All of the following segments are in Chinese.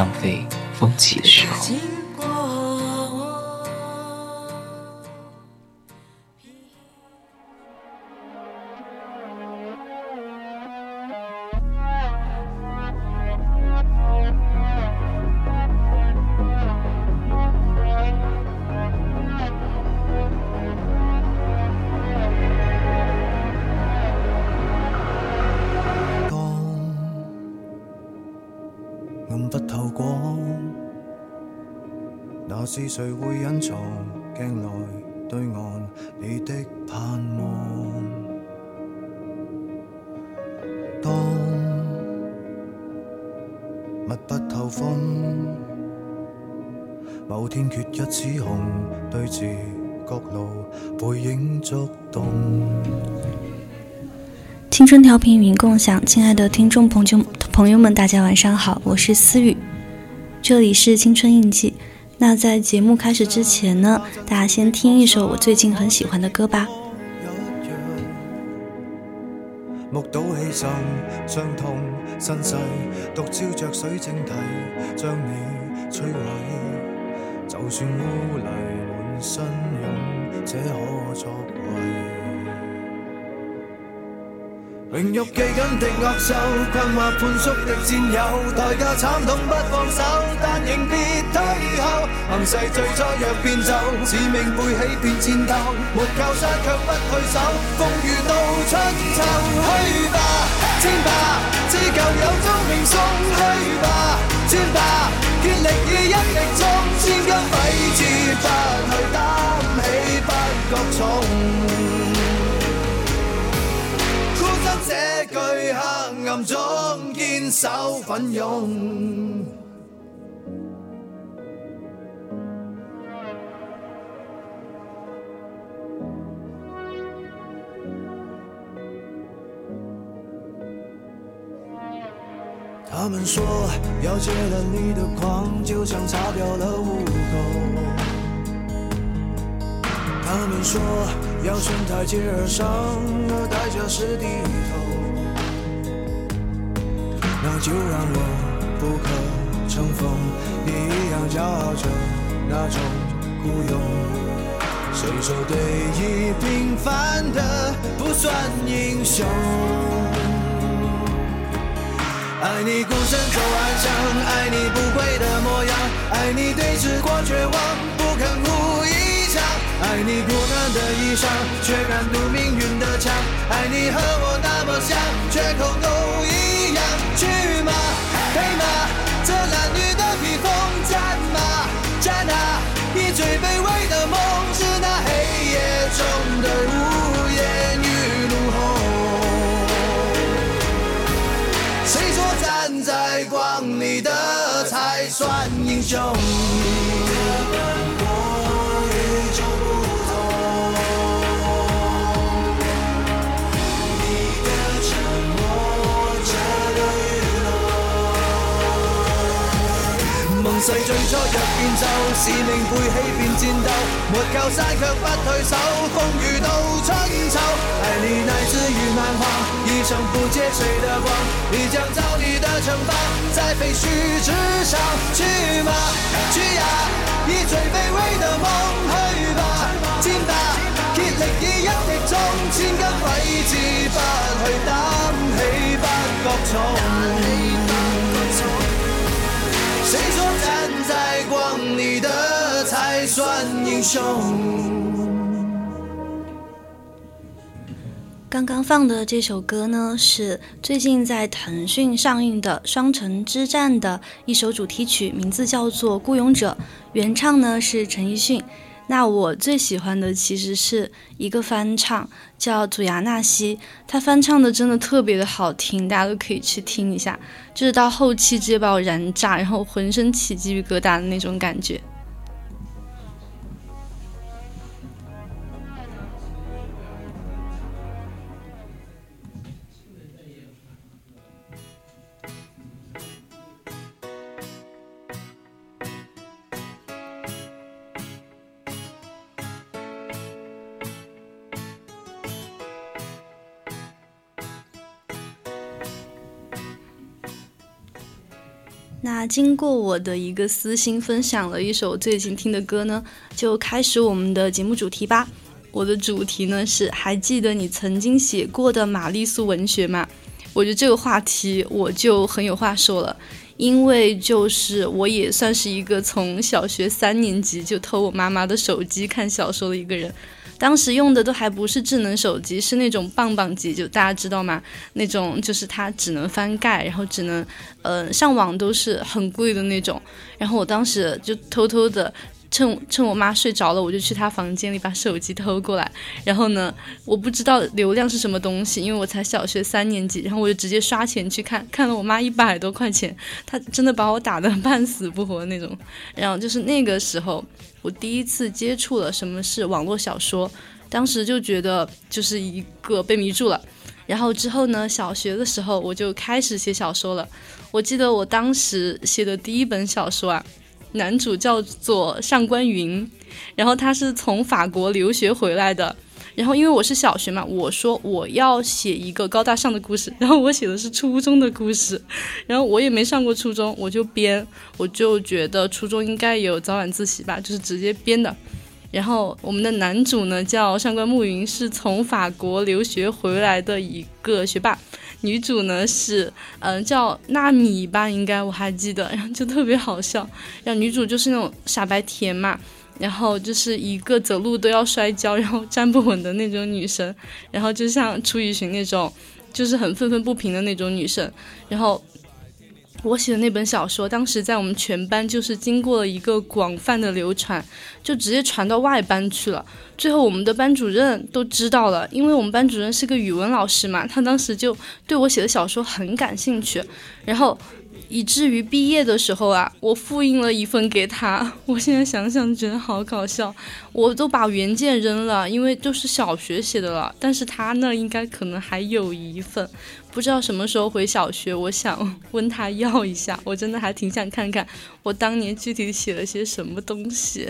浪费风起的时候。谁会隐藏镜内对岸你的盼望？当密不透风，某天缺一枝红，对峙各路背影触动。青春调频云共享，亲爱的听众朋友朋友们，大家晚上好，我是思雨，这里是青春印记。那在节目开始之前呢，大家先听一首我最近很喜欢的歌吧。目睹牺牲、伤痛、身世，独照着水晶体，将你摧毁。就算污泥满身涌，这可荣辱记紧的恶兽，困惑判宿的战友，代价惨痛不放手，但仍别退后。行世最初若变奏，使命背起便战斗，没靠山却不退守，风雨到春秋。去吧，战吧，自旧有宗名颂。去吧，战吧，竭力以一敌众，千斤费志不去担起不觉重。巨黑暗中坚守奋勇，他们说要戒了你的狂，就像擦掉了污垢。他们说要顺台阶而上，而代价是低头。那就让我不可乘风，你一样骄傲着那种孤勇。谁说对弈平凡的不算英雄？爱你孤身走暗巷，爱你不跪的模样，爱你对峙过绝望，不肯哭一场。爱你苦难的衣裳，却敢堵命运的枪。爱你和我那么像，缺口都一样。去吗？飞吗？这褴褛的披风，战吗？战啊！以最卑微的梦，是那黑夜中的无言与怒吼。谁说站在光里的才算英雄？世最初若变奏，使命背起便战斗，没靠山却不退守，风雨到春秋。爱你乃至于漫画，一生不借谁的光，你将造你的城邦，在废墟之上。去吗？去呀！以最卑微的梦去吧，战吧！竭力以一敌众，千斤费志不去担起不觉重。谁说站在光里的才算英雄？刚刚放的这首歌呢，是最近在腾讯上映的《双城之战》的一首主题曲，名字叫做《孤勇者》，原唱呢是陈奕迅。那我最喜欢的其实是一个翻唱，叫祖牙纳西，他翻唱的真的特别的好听，大家都可以去听一下。就是到后期直接把我燃炸，然后浑身起鸡皮疙瘩的那种感觉。那经过我的一个私心分享了一首最近听的歌呢，就开始我们的节目主题吧。我的主题呢是还记得你曾经写过的玛丽苏文学吗？我觉得这个话题我就很有话说了，因为就是我也算是一个从小学三年级就偷我妈妈的手机看小说的一个人。当时用的都还不是智能手机，是那种棒棒机，就大家知道吗？那种就是它只能翻盖，然后只能，呃，上网都是很贵的那种。然后我当时就偷偷的。趁趁我妈睡着了，我就去她房间里把手机偷过来。然后呢，我不知道流量是什么东西，因为我才小学三年级。然后我就直接刷钱去看，看了我妈一百多块钱，她真的把我打得半死不活那种。然后就是那个时候，我第一次接触了什么是网络小说，当时就觉得就是一个被迷住了。然后之后呢，小学的时候我就开始写小说了。我记得我当时写的第一本小说啊。男主叫做上官云，然后他是从法国留学回来的。然后因为我是小学嘛，我说我要写一个高大上的故事，然后我写的是初中的故事。然后我也没上过初中，我就编，我就觉得初中应该有早晚自习吧，就是直接编的。然后我们的男主呢叫上官慕云，是从法国留学回来的一个学霸。女主呢是嗯叫纳米吧，应该我还记得，然后就特别好笑。然后女主就是那种傻白甜嘛，然后就是一个走路都要摔跤，然后站不稳的那种女生，然后就像楚雨荨那种，就是很愤愤不平的那种女生，然后。我写的那本小说，当时在我们全班就是经过了一个广泛的流传，就直接传到外班去了。最后我们的班主任都知道了，因为我们班主任是个语文老师嘛，他当时就对我写的小说很感兴趣，然后。以至于毕业的时候啊，我复印了一份给他。我现在想想觉得好搞笑，我都把原件扔了，因为就是小学写的了。但是他那应该可能还有一份，不知道什么时候回小学，我想问他要一下。我真的还挺想看看我当年具体写了些什么东西。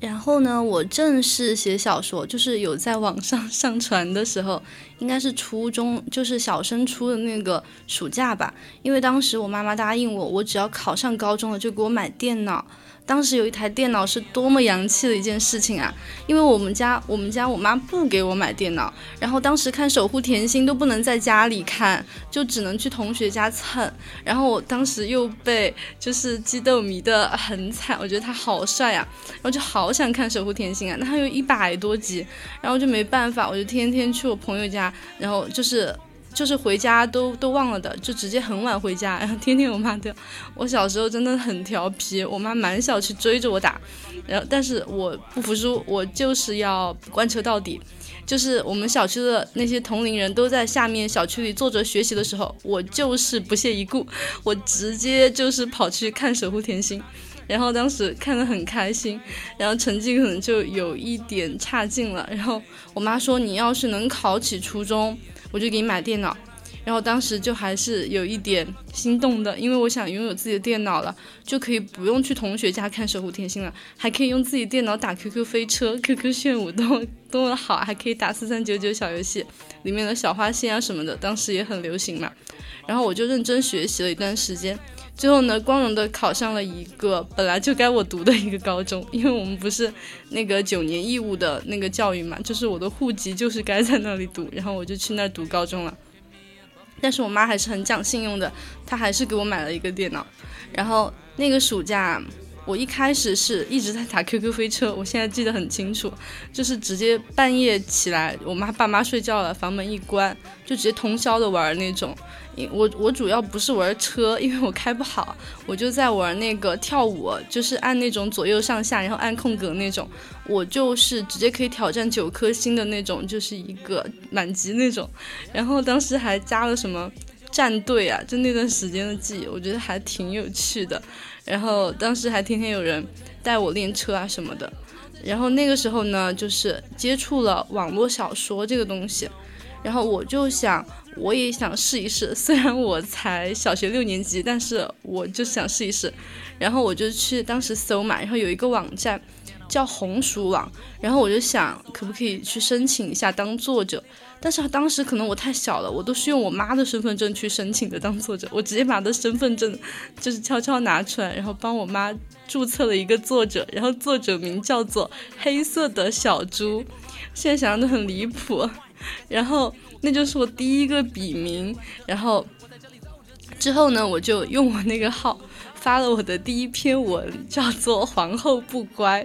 然后呢，我正式写小说，就是有在网上上传的时候，应该是初中，就是小升初的那个暑假吧。因为当时我妈妈答应我，我只要考上高中了，就给我买电脑。当时有一台电脑是多么洋气的一件事情啊！因为我们家我们家我妈不给我买电脑，然后当时看《守护甜心》都不能在家里看，就只能去同学家蹭。然后我当时又被就是激斗迷的很惨，我觉得他好帅啊，然后就好想看《守护甜心》啊，那还有一百多集，然后就没办法，我就天天去我朋友家，然后就是。就是回家都都忘了的，就直接很晚回家，然 后天天我妈都，我小时候真的很调皮，我妈满小区追着我打，然后但是我不服输，我就是要贯彻到底。就是我们小区的那些同龄人都在下面小区里坐着学习的时候，我就是不屑一顾，我直接就是跑去看《守护甜心》。然后当时看得很开心，然后成绩可能就有一点差劲了。然后我妈说：“你要是能考起初中，我就给你买电脑。”然后当时就还是有一点心动的，因为我想拥有自己的电脑了，就可以不用去同学家看《守护甜心》了，还可以用自己电脑打 QQ 飞车、QQ 炫舞，多多么好，还可以打四三九九小游戏，里面的小花仙啊什么的，当时也很流行嘛。然后我就认真学习了一段时间，最后呢，光荣的考上了一个本来就该我读的一个高中，因为我们不是那个九年义务的那个教育嘛，就是我的户籍就是该在那里读，然后我就去那儿读高中了。但是我妈还是很讲信用的，她还是给我买了一个电脑。然后那个暑假，我一开始是一直在打 QQ 飞车，我现在记得很清楚，就是直接半夜起来，我妈爸妈睡觉了，房门一关，就直接通宵的玩那种。我我主要不是玩车，因为我开不好，我就在玩那个跳舞，就是按那种左右上下，然后按空格那种，我就是直接可以挑战九颗星的那种，就是一个满级那种。然后当时还加了什么战队啊，就那段时间的记忆，我觉得还挺有趣的。然后当时还天天有人带我练车啊什么的。然后那个时候呢，就是接触了网络小说这个东西，然后我就想。我也想试一试，虽然我才小学六年级，但是我就想试一试。然后我就去当时搜嘛，然后有一个网站叫红薯网，然后我就想可不可以去申请一下当作者。但是当时可能我太小了，我都是用我妈的身份证去申请的当作者。我直接把她的身份证就是悄悄拿出来，然后帮我妈注册了一个作者，然后作者名叫做黑色的小猪。现在想想都很离谱，然后。那就是我第一个笔名，然后之后呢，我就用我那个号发了我的第一篇文，叫做《皇后不乖》。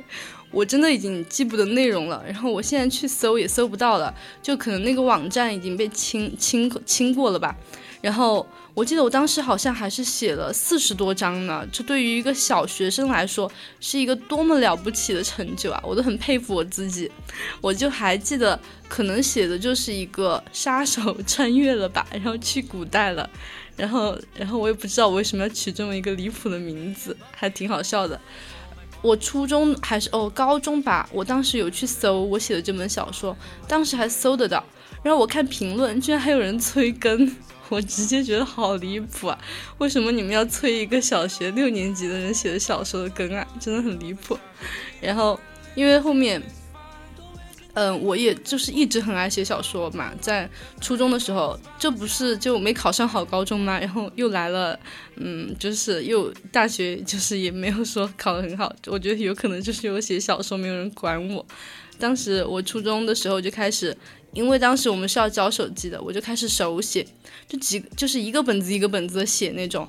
我真的已经记不得内容了，然后我现在去搜也搜不到了，就可能那个网站已经被清清清过了吧。然后我记得我当时好像还是写了四十多章呢，这对于一个小学生来说是一个多么了不起的成就啊！我都很佩服我自己。我就还记得，可能写的就是一个杀手穿越了吧，然后去古代了，然后然后我也不知道我为什么要取这么一个离谱的名字，还挺好笑的。我初中还是哦高中吧，我当时有去搜我写的这本小说，当时还搜得到。然后我看评论，居然还有人催更。我直接觉得好离谱啊！为什么你们要催一个小学六年级的人写的小说的更啊？真的很离谱。然后，因为后面，嗯，我也就是一直很爱写小说嘛，在初中的时候，这不是就没考上好高中嘛，然后又来了，嗯，就是又大学，就是也没有说考得很好。我觉得有可能就是我写小说没有人管我。当时我初中的时候就开始。因为当时我们是要交手机的，我就开始手写，就几就是一个本子一个本子的写那种。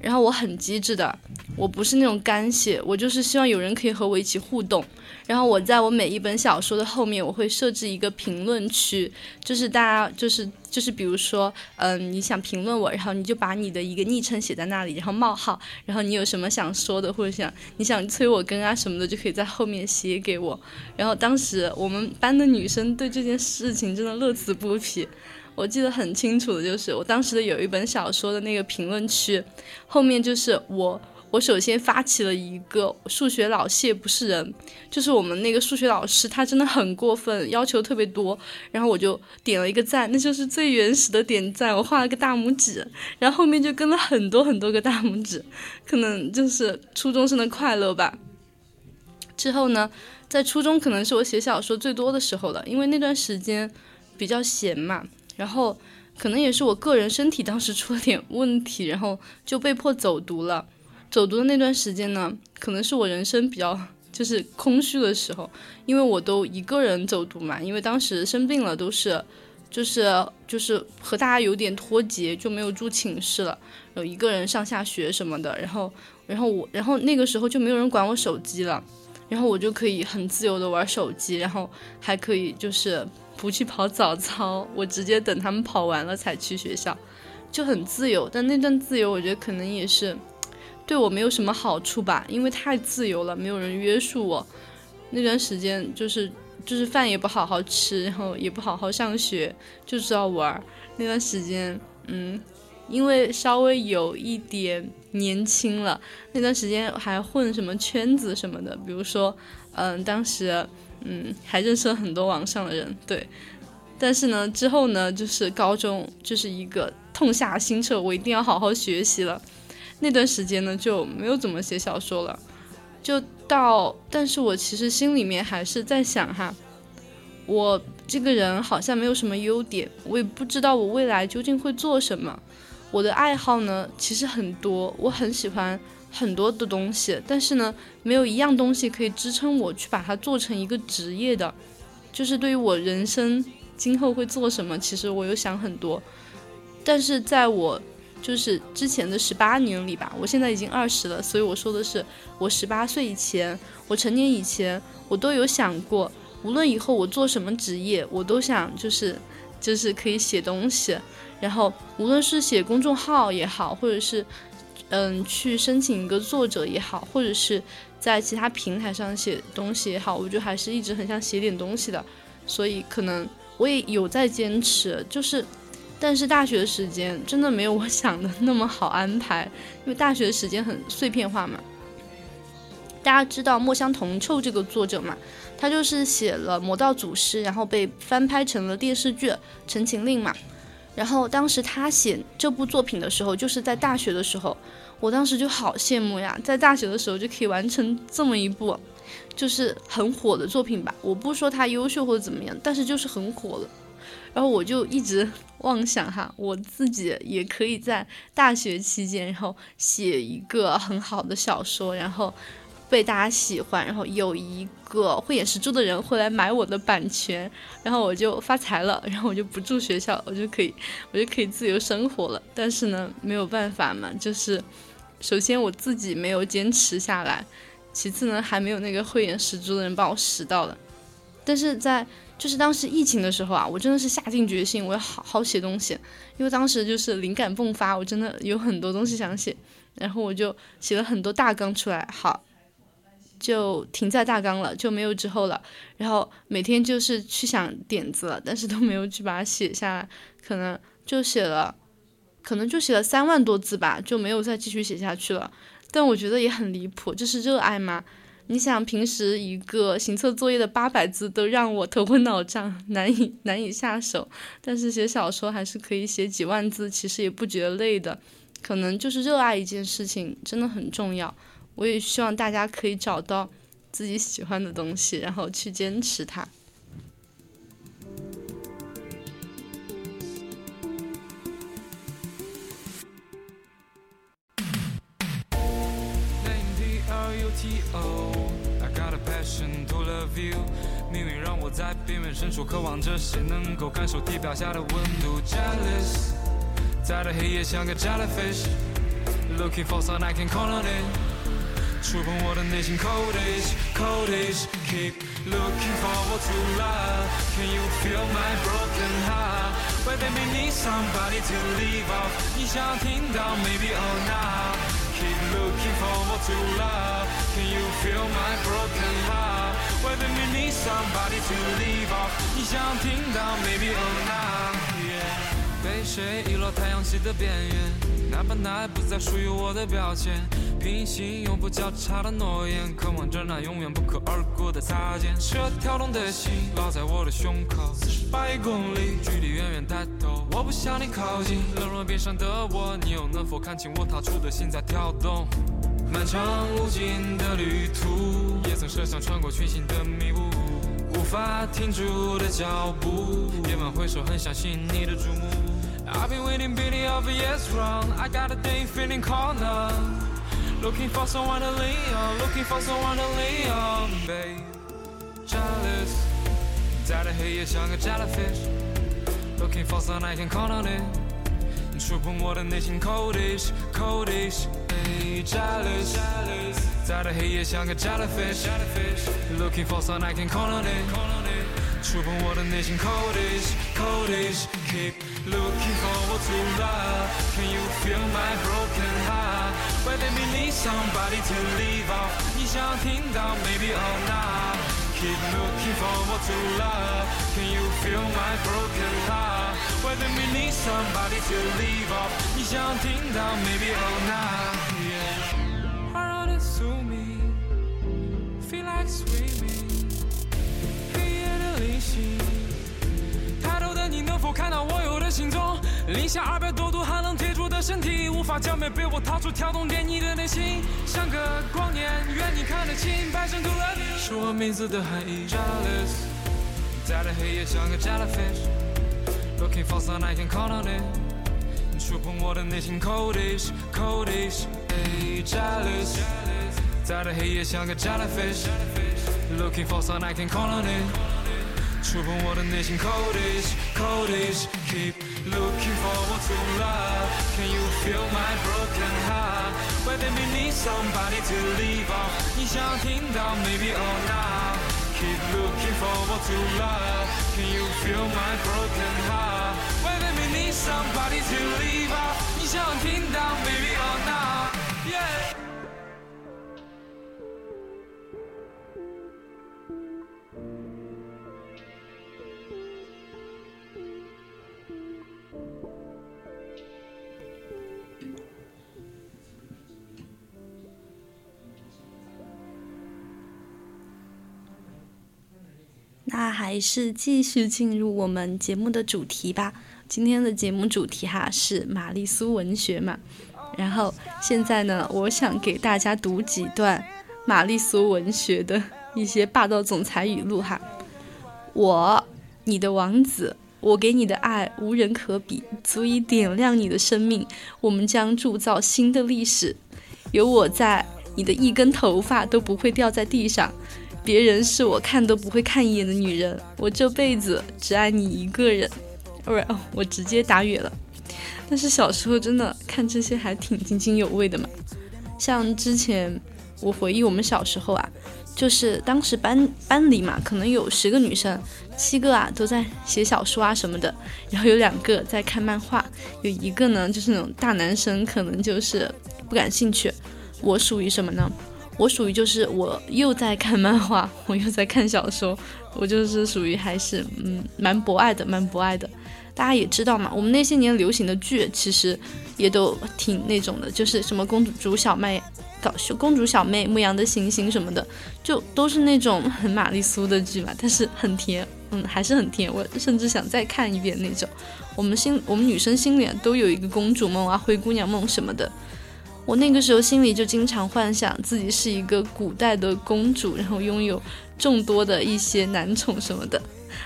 然后我很机智的，我不是那种干写，我就是希望有人可以和我一起互动。然后我在我每一本小说的后面，我会设置一个评论区，就是大家就是就是比如说，嗯，你想评论我，然后你就把你的一个昵称写在那里，然后冒号，然后你有什么想说的或者想你想催我更啊什么的，就可以在后面写给我。然后当时我们班的女生对这件事情真的乐此不疲。我记得很清楚的就是，我当时的有一本小说的那个评论区，后面就是我。我首先发起了一个数学老谢不是人，就是我们那个数学老师，他真的很过分，要求特别多。然后我就点了一个赞，那就是最原始的点赞，我画了个大拇指，然后后面就跟了很多很多个大拇指，可能就是初中生的快乐吧。之后呢，在初中可能是我写小说最多的时候了，因为那段时间比较闲嘛，然后可能也是我个人身体当时出了点问题，然后就被迫走读了。走读的那段时间呢，可能是我人生比较就是空虚的时候，因为我都一个人走读嘛，因为当时生病了，都是就是就是和大家有点脱节，就没有住寝室了，有一个人上下学什么的，然后然后我然后那个时候就没有人管我手机了，然后我就可以很自由的玩手机，然后还可以就是不去跑早操，我直接等他们跑完了才去学校，就很自由。但那段自由，我觉得可能也是。对我没有什么好处吧，因为太自由了，没有人约束我。那段时间就是就是饭也不好好吃，然后也不好好上学，就知道玩。那段时间，嗯，因为稍微有一点年轻了，那段时间还混什么圈子什么的，比如说，嗯，当时，嗯，还认识了很多网上的人，对。但是呢，之后呢，就是高中就是一个痛下心彻，我一定要好好学习了。那段时间呢，就没有怎么写小说了。就到，但是我其实心里面还是在想哈，我这个人好像没有什么优点，我也不知道我未来究竟会做什么。我的爱好呢，其实很多，我很喜欢很多的东西，但是呢，没有一样东西可以支撑我去把它做成一个职业的。就是对于我人生今后会做什么，其实我有想很多，但是在我就是之前的十八年里吧，我现在已经二十了，所以我说的是我十八岁以前，我成年以前，我都有想过，无论以后我做什么职业，我都想就是就是可以写东西。然后，无论是写公众号也好，或者是，嗯，去申请一个作者也好，或者是在其他平台上写东西也好，我觉得还是一直很想写点东西的。所以，可能我也有在坚持，就是，但是大学的时间真的没有我想的那么好安排，因为大学的时间很碎片化嘛。大家知道墨香铜臭这个作者嘛？他就是写了《魔道祖师》，然后被翻拍成了电视剧《陈情令》嘛。然后当时他写这部作品的时候，就是在大学的时候，我当时就好羡慕呀，在大学的时候就可以完成这么一部，就是很火的作品吧。我不说他优秀或者怎么样，但是就是很火了。然后我就一直 妄想哈，我自己也可以在大学期间，然后写一个很好的小说，然后。被大家喜欢，然后有一个慧眼识珠的人会来买我的版权，然后我就发财了，然后我就不住学校，我就可以，我就可以自由生活了。但是呢，没有办法嘛，就是首先我自己没有坚持下来，其次呢，还没有那个慧眼识珠的人帮我识到了。但是在就是当时疫情的时候啊，我真的是下定决心，我要好好写东西，因为当时就是灵感迸发，我真的有很多东西想写，然后我就写了很多大纲出来，好。就停在大纲了，就没有之后了。然后每天就是去想点子了，但是都没有去把它写下来，可能就写了，可能就写了三万多字吧，就没有再继续写下去了。但我觉得也很离谱，这是热爱吗？你想，平时一个行测作业的八百字都让我头昏脑胀，难以难以下手，但是写小说还是可以写几万字，其实也不觉得累的。可能就是热爱一件事情真的很重要。我也希望大家可以找到自己喜欢的东西，然后去坚持它。命运让我在边缘伸出，渴望着谁能够感受地表下的温度。Jealous，在的黑夜像个 jellyfish，looking for some I can call on it。触碰我的内心，codish codish keep looking forward to love can you feel my broken heart where they may need somebody to leave off 你想听到 maybe or not keep looking forward to love can you feel my broken heart where they may need somebody to leave off 你想听到 maybe or not yeah 被谁遗落太阳系的边缘哪怕那不再属于我的标签平行永不交叉的诺言，渴望着那永远不可而过的擦肩。这跳动的心烙在我的胸口，四十八亿公里，距离远远抬头。我不向你靠近，冷若冰山的我，你又能否看清我踏出的心在跳动？漫长无尽的旅途，也曾设想穿过群星的迷雾，无法停住的脚步。夜晚回首，很相信你的注目。I've been waiting, beating of a yes wrong. I got a day feeling corner. Looking for someone to lean on, looking for someone to lean on, babe. Jealous，在的黑夜像个 jellyfish。Looking for someone I can count on it。触碰我的内心 coldish coldish。Jealous，在的黑夜像个 jellyfish。Looking for someone I can count on it。 触碰我的内心 coldish coldish。Keep looking forward to love. Can you feel my broken heart? But let me need somebody to leave off 你想听到 maybe or not Keep looking forward to love Can you feel my broken heart Whether we need somebody to leave off，你想听到 maybe or not。Hard on to sue me，feel like swimming，黑 抬头的你能否看到我有的行踪？零下二百多度寒冷铁铸的身体，无法浇灭被我掏出跳动涟漪的内心，像个光年，愿你看得清。白衬 love you，是我名字的含义。Jealous，在的黑夜像个 jellyfish，looking for some I can call on it，触碰我的内心 coldish，coldish。Jealous，在的黑夜像个 jellyfish，looking for some I can call on it。触碰我的内心，coldish coldish keep looking forward to love can you feel my broken heart whether we need somebody to leave off 你想听到 maybe or not keep looking forward to love can you feel my broken heart whether we need somebody to leave off 你想听到 maybe 那还是继续进入我们节目的主题吧。今天的节目主题哈是玛丽苏文学嘛。然后现在呢，我想给大家读几段玛丽苏文学的一些霸道总裁语录哈。我，你的王子，我给你的爱无人可比，足以点亮你的生命。我们将铸造新的历史。有我在，你的一根头发都不会掉在地上。别人是我看都不会看一眼的女人，我这辈子只爱你一个人。哦，我直接打远了。但是小时候真的看这些还挺津津有味的嘛。像之前我回忆我们小时候啊，就是当时班班里嘛，可能有十个女生，七个啊都在写小说啊什么的，然后有两个在看漫画，有一个呢就是那种大男生，可能就是不感兴趣。我属于什么呢？我属于就是我又在看漫画，我又在看小说，我就是属于还是嗯蛮博爱的，蛮博爱的。大家也知道嘛，我们那些年流行的剧其实也都挺那种的，就是什么公主小妹、搞笑公主小妹、牧羊的星星什么的，就都是那种很玛丽苏的剧嘛，但是很甜，嗯，还是很甜。我甚至想再看一遍那种。我们心，我们女生心里都有一个公主梦啊、灰姑娘梦什么的。我那个时候心里就经常幻想自己是一个古代的公主，然后拥有众多的一些男宠什么的。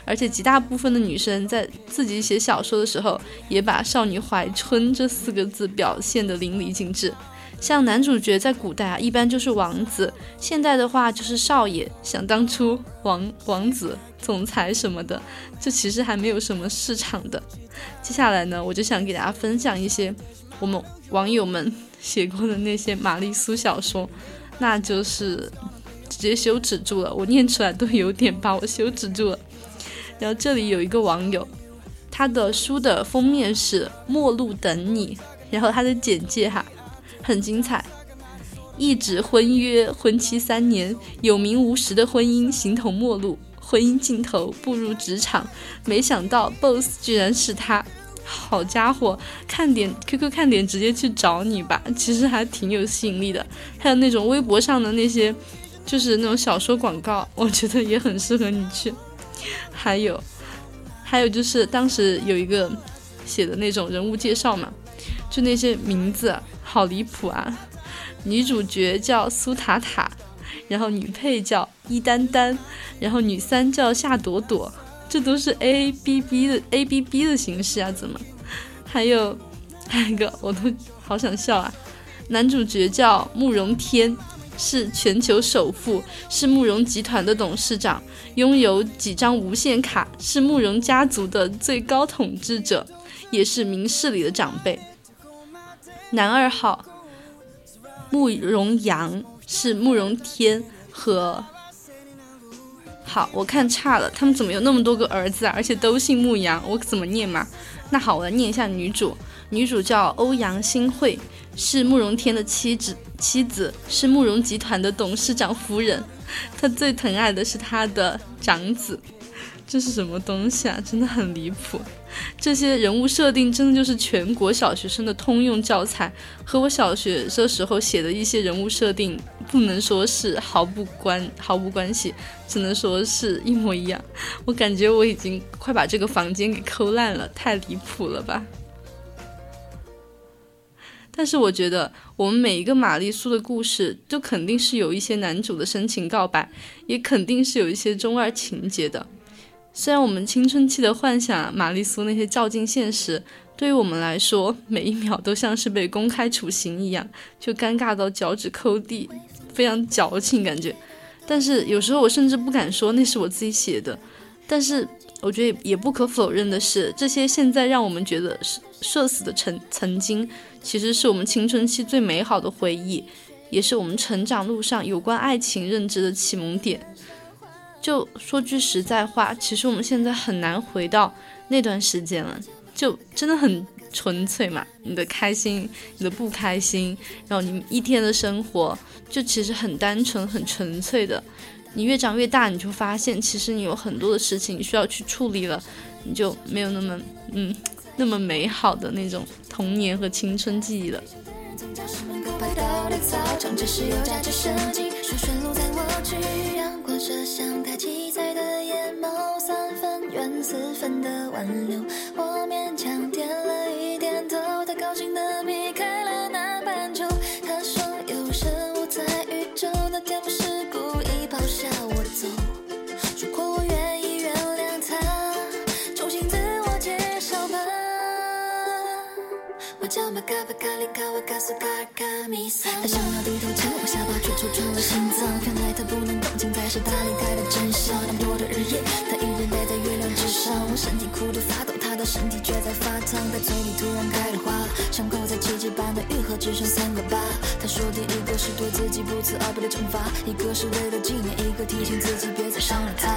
而且极大部分的女生在自己写小说的时候，也把“少女怀春”这四个字表现得淋漓尽致。像男主角在古代啊，一般就是王子；现代的话就是少爷。想当初王王子、总裁什么的，这其实还没有什么市场的。接下来呢，我就想给大家分享一些我们网友们。写过的那些玛丽苏小说，那就是直接羞耻住了。我念出来都有点把我羞耻住了。然后这里有一个网友，他的书的封面是《末路等你》，然后他的简介哈很精彩。一纸婚约，婚期三年，有名无实的婚姻形同陌路。婚姻尽头，步入职场，没想到 BOSS 居然是他。好家伙，看点 QQ 看点直接去找你吧，其实还挺有吸引力的。还有那种微博上的那些，就是那种小说广告，我觉得也很适合你去。还有，还有就是当时有一个写的那种人物介绍嘛，就那些名字好离谱啊。女主角叫苏塔塔，然后女配叫伊丹丹，然后女三叫夏朵朵。这都是 A B B 的 A B B 的形式啊？怎么？还有，还有一个，我都好想笑啊！男主角叫慕容天，是全球首富，是慕容集团的董事长，拥有几张无限卡，是慕容家族的最高统治者，也是明事理的长辈。男二号慕容阳是慕容天和。好，我看差了，他们怎么有那么多个儿子啊？而且都姓牧羊，我怎么念嘛？那好，我来念一下女主，女主叫欧阳新慧，是慕容天的妻子，妻子是慕容集团的董事长夫人，她最疼爱的是她的长子，这是什么东西啊？真的很离谱。这些人物设定真的就是全国小学生的通用教材，和我小学的时候写的一些人物设定不能说是毫不关毫无关系，只能说是一模一样。我感觉我已经快把这个房间给抠烂了，太离谱了吧！但是我觉得，我们每一个玛丽苏的故事，就肯定是有一些男主的深情告白，也肯定是有一些中二情节的。虽然我们青春期的幻想，玛丽苏那些照进现实，对于我们来说，每一秒都像是被公开处刑一样，就尴尬到脚趾抠地，非常矫情感觉。但是有时候我甚至不敢说那是我自己写的。但是我觉得也不可否认的是，这些现在让我们觉得社死的曾曾经。其实是我们青春期最美好的回忆，也是我们成长路上有关爱情认知的启蒙点。就说句实在话，其实我们现在很难回到那段时间了，就真的很纯粹嘛。你的开心，你的不开心，然后你一天的生活，就其实很单纯、很纯粹的。你越长越大，你就发现，其实你有很多的事情需要去处理了，你就没有那么嗯。那么美好的那种童年和青春记忆了。从教室门口排到了操场这是有架直升机说顺路载我去阳光射向她七彩的眼眸三分怨四分的挽留。我勉强点了一点头他高兴的避开了那班车他说有生物在宇宙那天不是故意抛下我。他想要低头亲我下巴，却戳穿了心脏。原来他不能动情，才是他离开的真相。那么多的日夜，他依然待在月亮之上。我身体哭得发抖，他的身体却在发烫。他嘴里突然开了花，伤口在奇迹般的愈合，只剩三个疤。他说第一个是对自己不辞而别的惩罚，一个是为了纪念，一个提醒自己别再伤了他。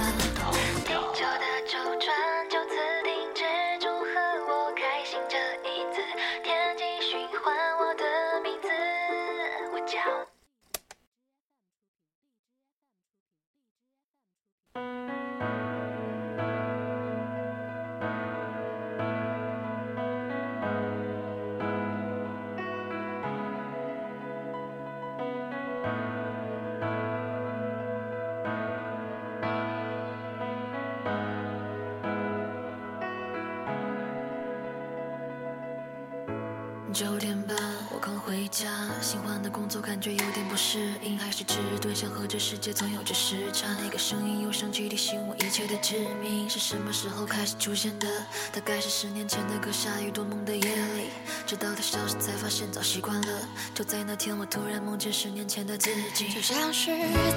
点不适应，还是迟钝，想和这世界总有着时差。那个声音又想起提醒我一切的致命，是什么时候开始出现的？大概是十年前那个下雨多梦的夜里，直到它消失才发现早习惯了。就在那天，我突然梦见十年前的自己，就像是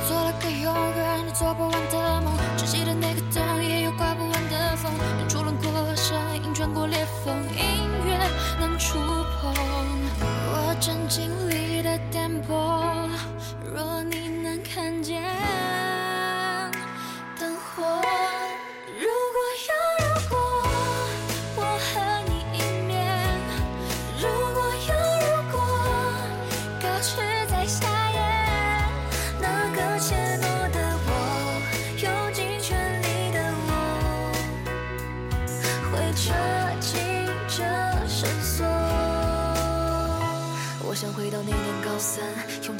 做了个永远都做不完的梦，只记得那个灯也有刮不完的风，远处轮廓声音穿过裂缝，音乐能触碰。我正经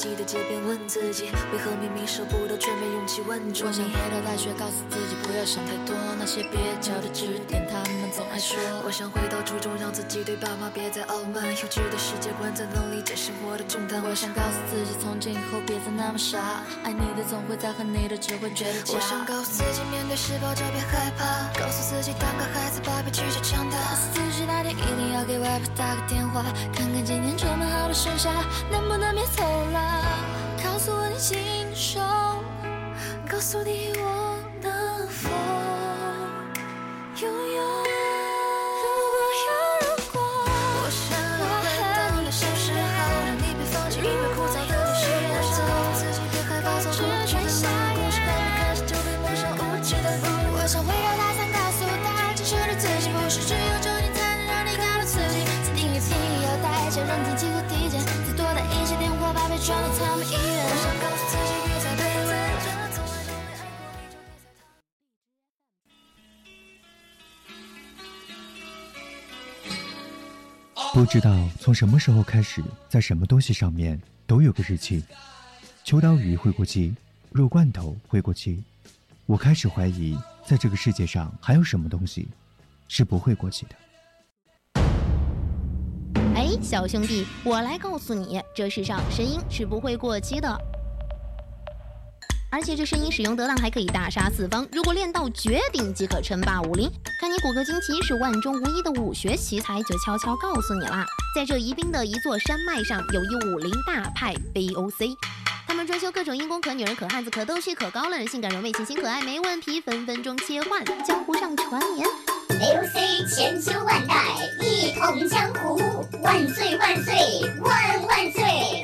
你的街边问自己，为何明明舍不得，却没勇气问住你。我想回到大学，告诉自己不要想太多，那些蹩脚的指点，他们总爱说。我想回到初中，让自己对爸妈别再傲慢，幼稚的世界观怎能理解生活的重担。我想告诉自己，从今以后别再那么傻，爱你的总会在，恨你的只会觉得假。我想告诉自己，面对失败就别害怕，告诉自己当个孩子，把悲剧就长大。告诉自己那天一定要给外婆打个电话，看看今年充满好的盛夏能不能别走了。告诉我你亲手，告诉你我不知道从什么时候开始，在什么东西上面都有个日期。秋刀鱼会过期，肉罐头会过期。我开始怀疑，在这个世界上还有什么东西是不会过期的。哎，小兄弟，我来告诉你，这世上神鹰是不会过期的。而且这声音使用得当，还可以大杀四方。如果练到绝顶，即可称霸武林。看你骨骼惊奇，是万中无一的武学奇才，就悄悄告诉你啦。在这宜宾的一座山脉上，有一武林大派 BOC，他们专修各种阴功可女人、可汉子、可斗气、可高冷、性感柔媚、清新可爱，没问题，分分钟切换。江湖上传言，BOC 千秋万代，一统江湖，万岁万岁万万岁！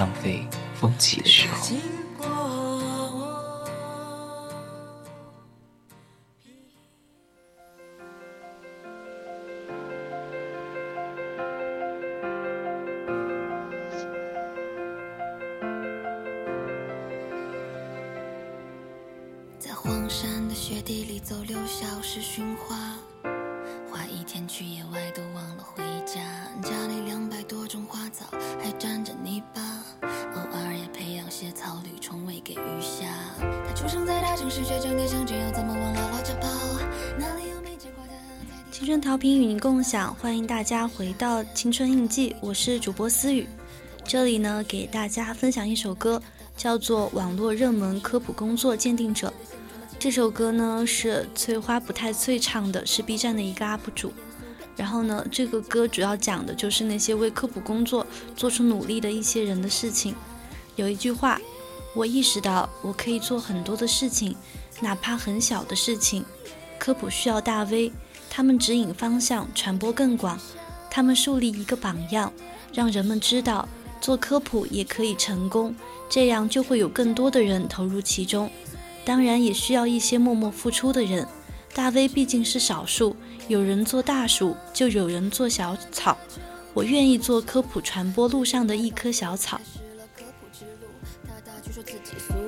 浪费风起的时候。想，欢迎大家回到青春印记，我是主播思雨。这里呢，给大家分享一首歌，叫做《网络热门科普工作鉴定者》。这首歌呢是翠花不太脆唱的，是 B 站的一个 UP 主。然后呢，这个歌主要讲的就是那些为科普工作做出努力的一些人的事情。有一句话，我意识到我可以做很多的事情，哪怕很小的事情。科普需要大 V，他们指引方向，传播更广，他们树立一个榜样，让人们知道做科普也可以成功，这样就会有更多的人投入其中。当然，也需要一些默默付出的人。大 V 毕竟是少数，有人做大树，就有人做小草。我愿意做科普传播路上的一棵小草。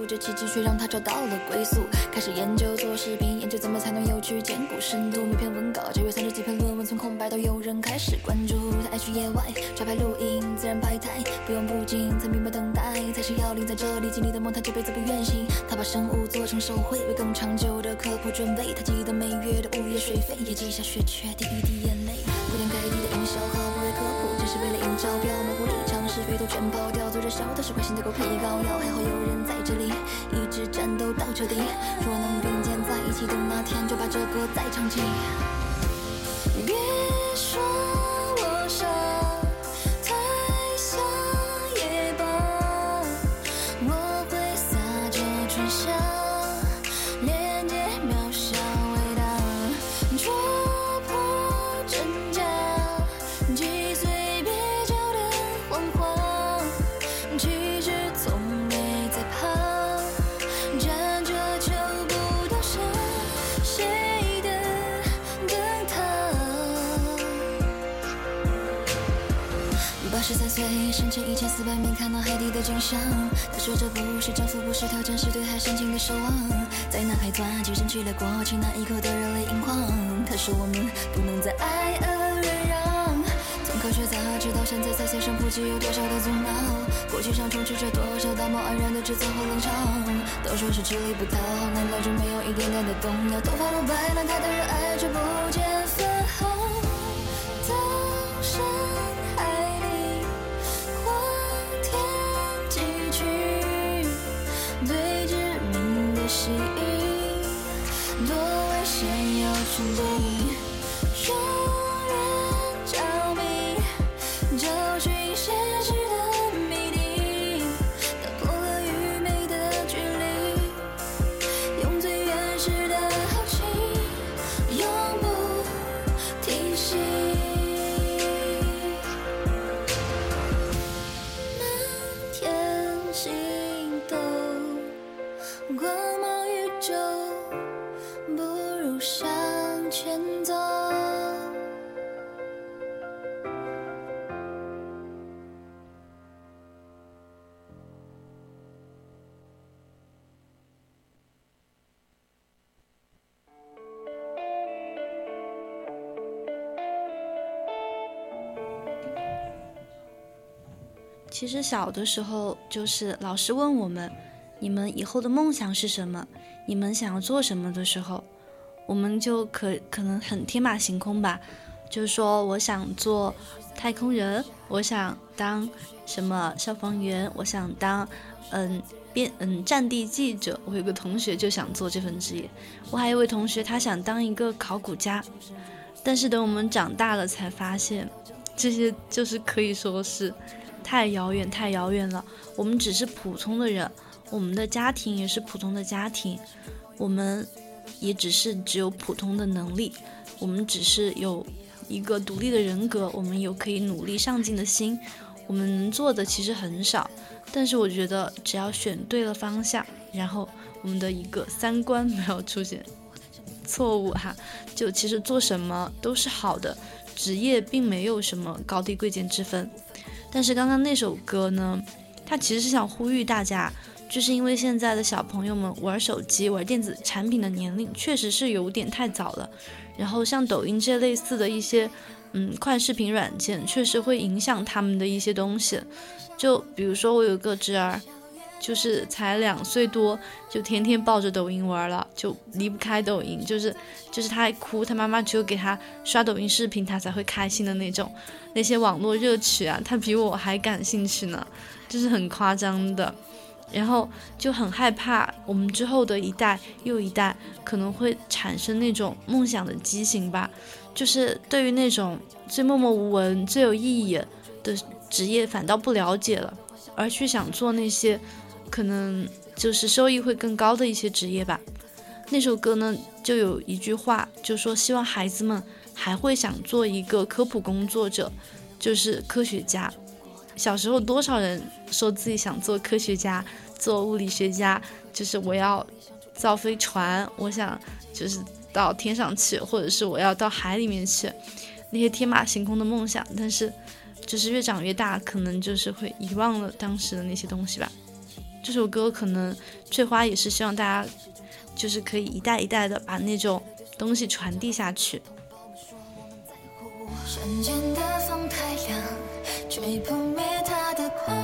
这奇迹，却让他找到了归宿。开始研究做视频，研究怎么才能有趣、兼顾深度。每篇文稿，九月三十几篇论文从空白，到有人开始关注。他爱去野外，抓拍录音，自然拍台，不用布景，才明白等待才是要领。在这里经历的梦，他这辈子不愿醒。他把生物做成手绘，为更长久的科普准备。他记得每月的物业水费，也记下血缺第一滴眼泪。铺天盖地的营销号不为科普，只是为了引招标，模糊立场，是非都全抛掉。做着小的是坏心的狗屁膏药，还好有人，到彻底。若能并肩在一起，等那天就把这歌再唱起。别说一千四百米看到海底的景象。他说这不是征服，不是挑战，是对海深情的守望。在那海钻，举身去了过去那一刻的热泪盈眶。他说我们不能再爱而忍让。从科学杂志到现在在线上普及，有多少的阻挠？过去上充斥着多少道貌岸然的指责和冷嘲。都说是吃力不讨好，难道就没有一点点的动摇？头发都白了，他的热爱却不见分要去其实小的时候，就是老师问我们，你们以后的梦想是什么？你们想要做什么的时候，我们就可可能很天马行空吧，就是说我想做太空人，我想当什么消防员，我想当嗯编嗯战地记者。我有个同学就想做这份职业，我还有一位同学他想当一个考古家，但是等我们长大了才发现，这些就是可以说是太遥远太遥远了。我们只是普通的人。我们的家庭也是普通的家庭，我们也只是只有普通的能力，我们只是有一个独立的人格，我们有可以努力上进的心，我们能做的其实很少。但是我觉得，只要选对了方向，然后我们的一个三观没有出现错误哈，就其实做什么都是好的。职业并没有什么高低贵贱之分。但是刚刚那首歌呢，它其实是想呼吁大家。就是因为现在的小朋友们玩手机、玩电子产品的年龄确实是有点太早了，然后像抖音这类似的一些，嗯，快视频软件确实会影响他们的一些东西。就比如说我有个侄儿，就是才两岁多，就天天抱着抖音玩了，就离不开抖音，就是就是他哭，他妈妈只有给他刷抖音视频，他才会开心的那种。那些网络热曲啊，他比我还感兴趣呢，就是很夸张的。然后就很害怕，我们之后的一代又一代可能会产生那种梦想的畸形吧，就是对于那种最默默无闻、最有意义的职业反倒不了解了，而去想做那些可能就是收益会更高的一些职业吧。那首歌呢，就有一句话，就说希望孩子们还会想做一个科普工作者，就是科学家。小时候多少人说自己想做科学家？做物理学家，就是我要造飞船，我想就是到天上去，或者是我要到海里面去，那些天马行空的梦想。但是，就是越长越大，可能就是会遗忘了当时的那些东西吧。这首歌可能翠花也是希望大家，就是可以一代一代的把那种东西传递下去。山间的风太凉，吹不灭他的狂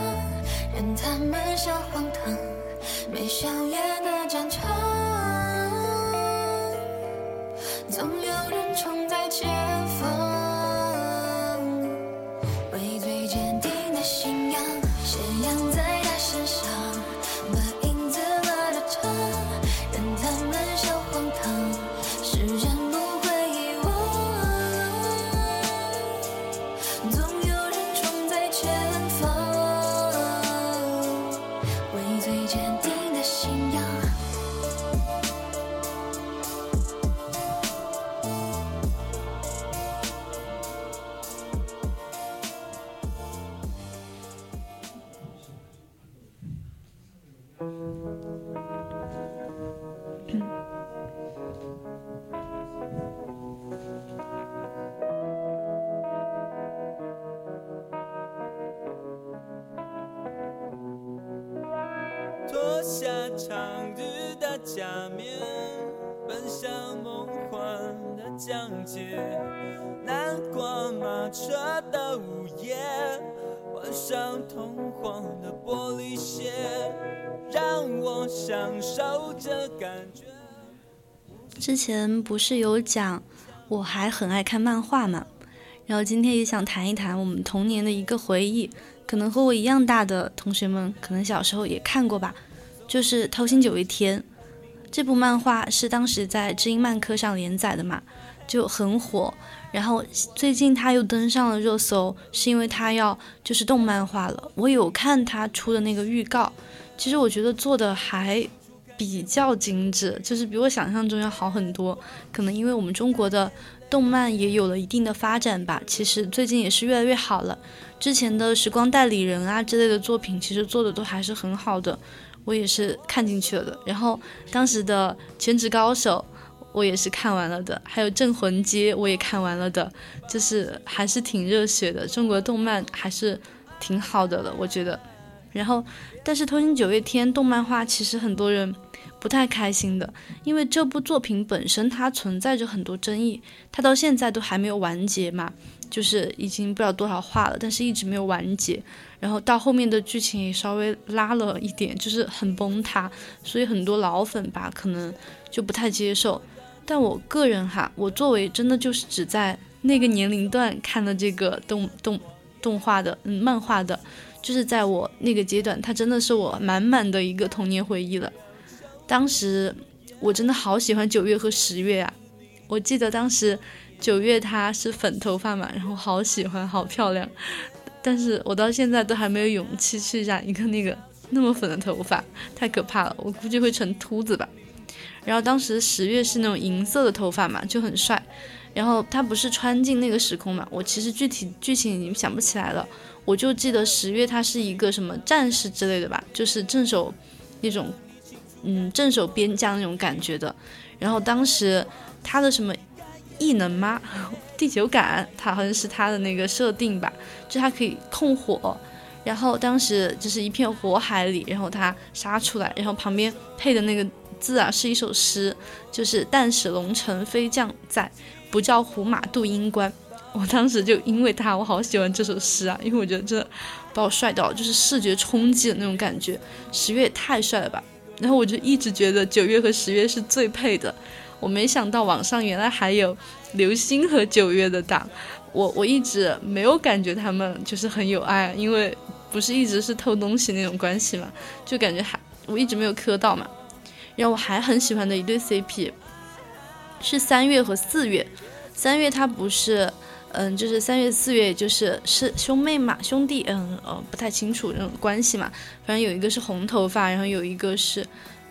任他们笑荒唐，没笑脸的战场，总有人冲在前方，之前不是有讲我还很爱看漫画嘛，然后今天也想谈一谈我们童年的一个回忆，可能和我一样大的同学们可能小时候也看过吧，就是《偷心九月天》这部漫画是当时在知音漫客上连载的嘛，就很火。然后最近他又登上了热搜，是因为他要就是动漫化了。我有看他出的那个预告，其实我觉得做的还比较精致，就是比我想象中要好很多。可能因为我们中国的动漫也有了一定的发展吧，其实最近也是越来越好了。之前的时光代理人啊之类的作品，其实做的都还是很好的，我也是看进去了的。然后当时的全职高手。我也是看完了的，还有《镇魂街》我也看完了的，就是还是挺热血的。中国动漫还是挺好的了，我觉得。然后，但是《偷心九月天》动漫化其实很多人不太开心的，因为这部作品本身它存在着很多争议，它到现在都还没有完结嘛，就是已经不知道多少话了，但是一直没有完结。然后到后面的剧情也稍微拉了一点，就是很崩塌，所以很多老粉吧可能就不太接受。但我个人哈，我作为真的就是只在那个年龄段看了这个动动动画的嗯漫画的，就是在我那个阶段，它真的是我满满的一个童年回忆了。当时我真的好喜欢九月和十月啊！我记得当时九月她是粉头发嘛，然后好喜欢，好漂亮。但是我到现在都还没有勇气去染一个那个那么粉的头发，太可怕了，我估计会成秃子吧。然后当时十月是那种银色的头发嘛，就很帅。然后他不是穿进那个时空嘛，我其实具体剧情已经想不起来了，我就记得十月他是一个什么战士之类的吧，就是镇守那种嗯镇守边疆那种感觉的。然后当时他的什么异能吗？地球感，他好像是他的那个设定吧，就他可以控火，然后当时就是一片火海里，然后他杀出来，然后旁边配的那个字啊是一首诗，就是“但使龙城飞将在，不教胡马度阴关”。我当时就因为他，我好喜欢这首诗啊，因为我觉得真的把我帅到，就是视觉冲击的那种感觉。十月也太帅了吧，然后我就一直觉得九月和十月是最配的。我没想到网上原来还有流星和九月的档，我我一直没有感觉他们就是很有爱，因为不是一直是偷东西那种关系嘛，就感觉还我一直没有磕到嘛。然后我还很喜欢的一对 CP 是三月和四月，三月他不是嗯就是三月四月就是是兄妹嘛兄弟嗯呃不太清楚那种关系嘛，反正有一个是红头发，然后有一个是。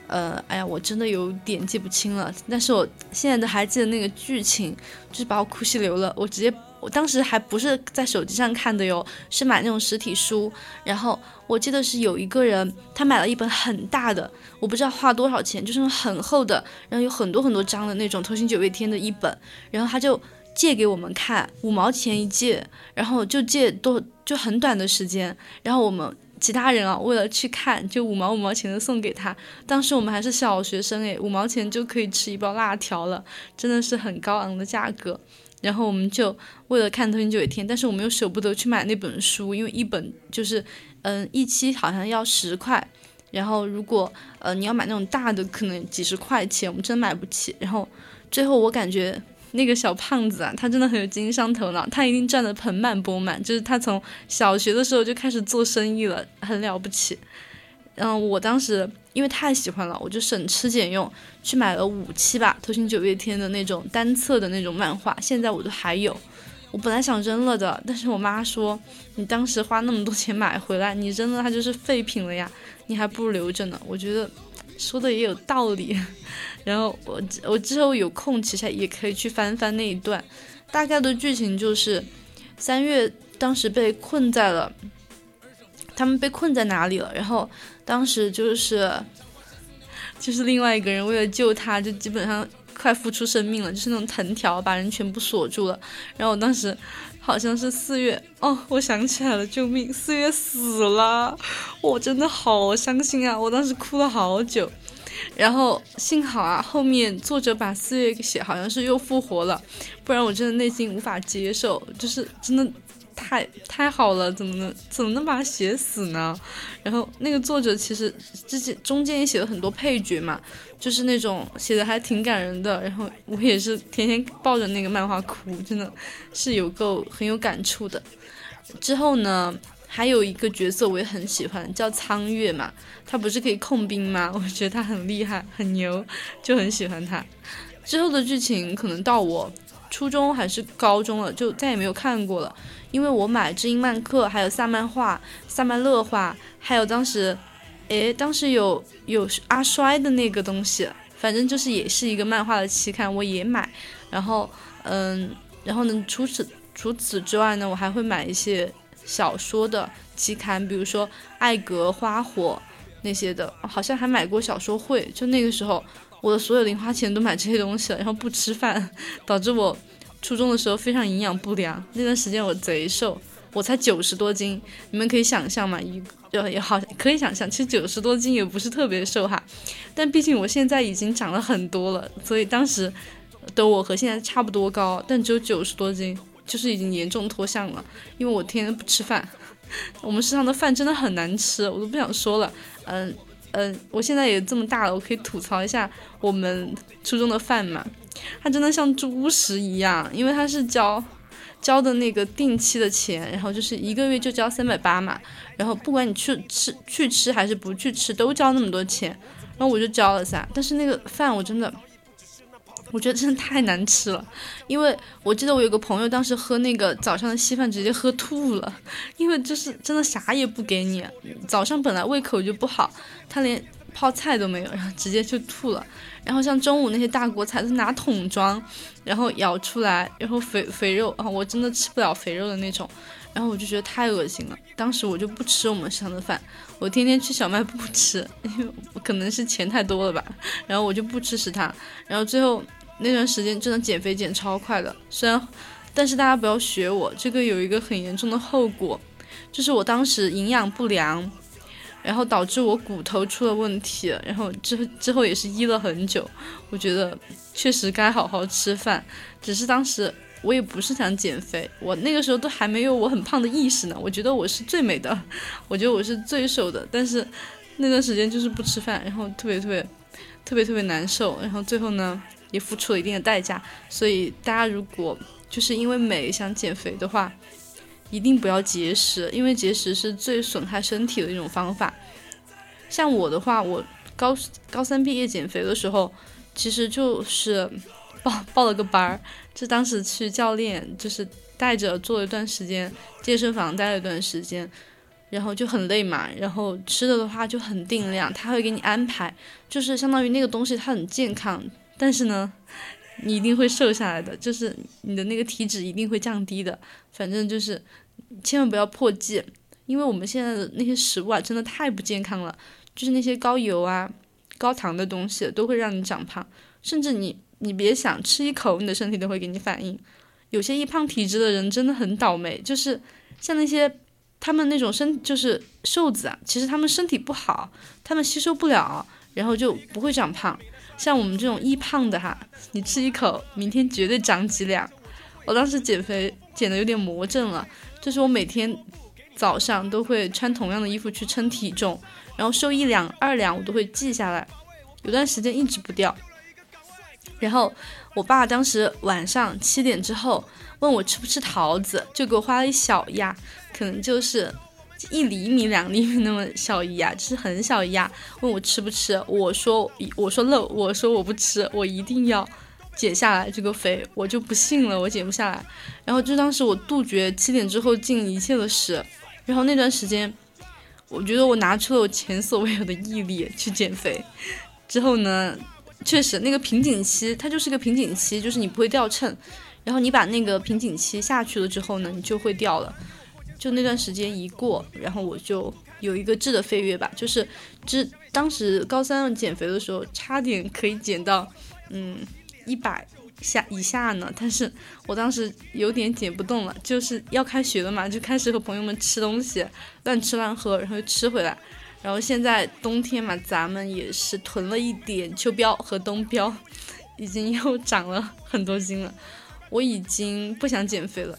呃，哎呀，我真的有点记不清了，但是我现在都还记得那个剧情，就是把我哭稀流了。我直接，我当时还不是在手机上看的哟，是买那种实体书。然后我记得是有一个人，他买了一本很大的，我不知道花多少钱，就是很厚的，然后有很多很多章的那种《偷心九月天》的一本，然后他就借给我们看，五毛钱一借，然后就借多就很短的时间，然后我们。其他人啊，为了去看，就五毛五毛钱的送给他。当时我们还是小学生诶，五毛钱就可以吃一包辣条了，真的是很高昂的价格。然后我们就为了看《偷心九月天》，但是我们又舍不得去买那本书，因为一本就是嗯一期好像要十块，然后如果呃你要买那种大的，可能几十块钱，我们真买不起。然后最后我感觉。那个小胖子啊，他真的很有经商头脑，他一定赚得盆满钵满。就是他从小学的时候就开始做生意了，很了不起。嗯，我当时因为太喜欢了，我就省吃俭用去买了五期吧，《偷心九月天》的那种单册的那种漫画，现在我都还有。我本来想扔了的，但是我妈说，你当时花那么多钱买回来，你扔了它就是废品了呀，你还不如留着呢。我觉得说的也有道理。然后我我之后有空其实也可以去翻翻那一段，大概的剧情就是三月当时被困在了，他们被困在哪里了？然后当时就是 就是另外一个人为了救他，就基本上快付出生命了，就是那种藤条把人全部锁住了。然后我当时好像是四月哦，我想起来了，救命！四月死了，我真的好伤心啊！我当时哭了好久。然后幸好啊，后面作者把四月写好像是又复活了，不然我真的内心无法接受，就是真的太太好了，怎么能怎么能把他写死呢？然后那个作者其实之前中间也写了很多配角嘛，就是那种写的还挺感人的，然后我也是天天抱着那个漫画哭，真的是有够很有感触的。之后呢？还有一个角色我也很喜欢，叫苍月嘛，他不是可以控兵吗？我觉得他很厉害，很牛，就很喜欢他。之后的剧情可能到我初中还是高中了，就再也没有看过了，因为我买知音漫客，还有萨漫画、萨漫乐画，还有当时，诶，当时有有阿衰的那个东西，反正就是也是一个漫画的期刊，我也买。然后，嗯，然后呢，除此除此之外呢，我还会买一些。小说的期刊，比如说《艾格》《花火》那些的，好像还买过小说会。就那个时候，我的所有零花钱都买这些东西了，然后不吃饭，导致我初中的时候非常营养不良。那段时间我贼瘦，我才九十多斤，你们可以想象嘛，一呃也好可以想象，其实九十多斤也不是特别瘦哈，但毕竟我现在已经长了很多了，所以当时的我和现在差不多高，但只有九十多斤，就是已经严重脱相了，因为我天天不吃饭，我们食堂的饭真的很难吃，我都不想说了，嗯嗯，我现在也这么大了，我可以吐槽一下我们初中的饭嘛，它真的像猪食一样，因为它是交交的那个定期的钱，然后就是一个月就交三百八嘛，然后不管你去吃去吃还是不去吃，都交那么多钱，然后我就交了噻。但是那个饭我真的，我觉得真的太难吃了，因为我记得我有个朋友当时喝那个早上的稀饭直接喝吐了，因为就是真的啥也不给你，早上本来胃口就不好，他连泡菜都没有，然后直接就吐了。然后像中午那些大锅菜是拿桶装，然后舀出来，然后肥肥肉啊，我真的吃不了肥肉的那种，然后我就觉得太恶心了。当时我就不吃我们食堂的饭，我天天去小卖部吃，因为可能是钱太多了吧，然后我就不吃食堂。然后最后那段时间真的减肥减超快的，虽然，但是大家不要学我，这个有一个很严重的后果，就是我当时营养不良。然后导致我骨头出了问题，然后之之后也是医了很久。我觉得确实该好好吃饭，只是当时我也不是想减肥，我那个时候都还没有我很胖的意识呢。我觉得我是最美的，我觉得我是最瘦的，但是那段时间就是不吃饭，然后特别特别特别特别难受，然后最后呢也付出了一定的代价。所以大家如果就是因为美想减肥的话，一定不要节食，因为节食是最损害身体的一种方法。像我的话，我高高三毕业减肥的时候，其实就是报报了个班儿，就当时去教练就是带着做了一段时间健身房，待了一段时间，然后就很累嘛。然后吃的的话就很定量，他会给你安排，就是相当于那个东西它很健康，但是呢，你一定会瘦下来的，就是你的那个体脂一定会降低的。反正就是千万不要破戒，因为我们现在的那些食物啊，真的太不健康了。就是那些高油啊、高糖的东西都会让你长胖，甚至你你别想吃一口，你的身体都会给你反应。有些易胖体质的人真的很倒霉，就是像那些他们那种身就是瘦子啊，其实他们身体不好，他们吸收不了，然后就不会长胖。像我们这种易胖的哈，你吃一口，明天绝对长几两。我当时减肥减的有点魔怔了，就是我每天早上都会穿同样的衣服去称体重。然后瘦一两二两我都会记下来，有段时间一直不掉。然后我爸当时晚上七点之后问我吃不吃桃子，就给我画了一小芽，可能就是一厘米两厘米那么小一芽，就是很小一芽。问我吃不吃，我说我说漏，我说我不吃，我一定要减下来这个肥，我就不信了，我减不下来。然后就当时我杜绝七点之后进一切的食，然后那段时间。我觉得我拿出了我前所未有的毅力去减肥，之后呢，确实那个瓶颈期它就是个瓶颈期，就是你不会掉秤，然后你把那个瓶颈期下去了之后呢，你就会掉了。就那段时间一过，然后我就有一个质的飞跃吧，就是质当时高三减肥的时候，差点可以减到嗯一百。下以下呢，但是我当时有点减不动了，就是要开学了嘛，就开始和朋友们吃东西，乱吃乱喝，然后又吃回来，然后现在冬天嘛，咱们也是囤了一点秋膘和冬膘，已经又长了很多斤了，我已经不想减肥了，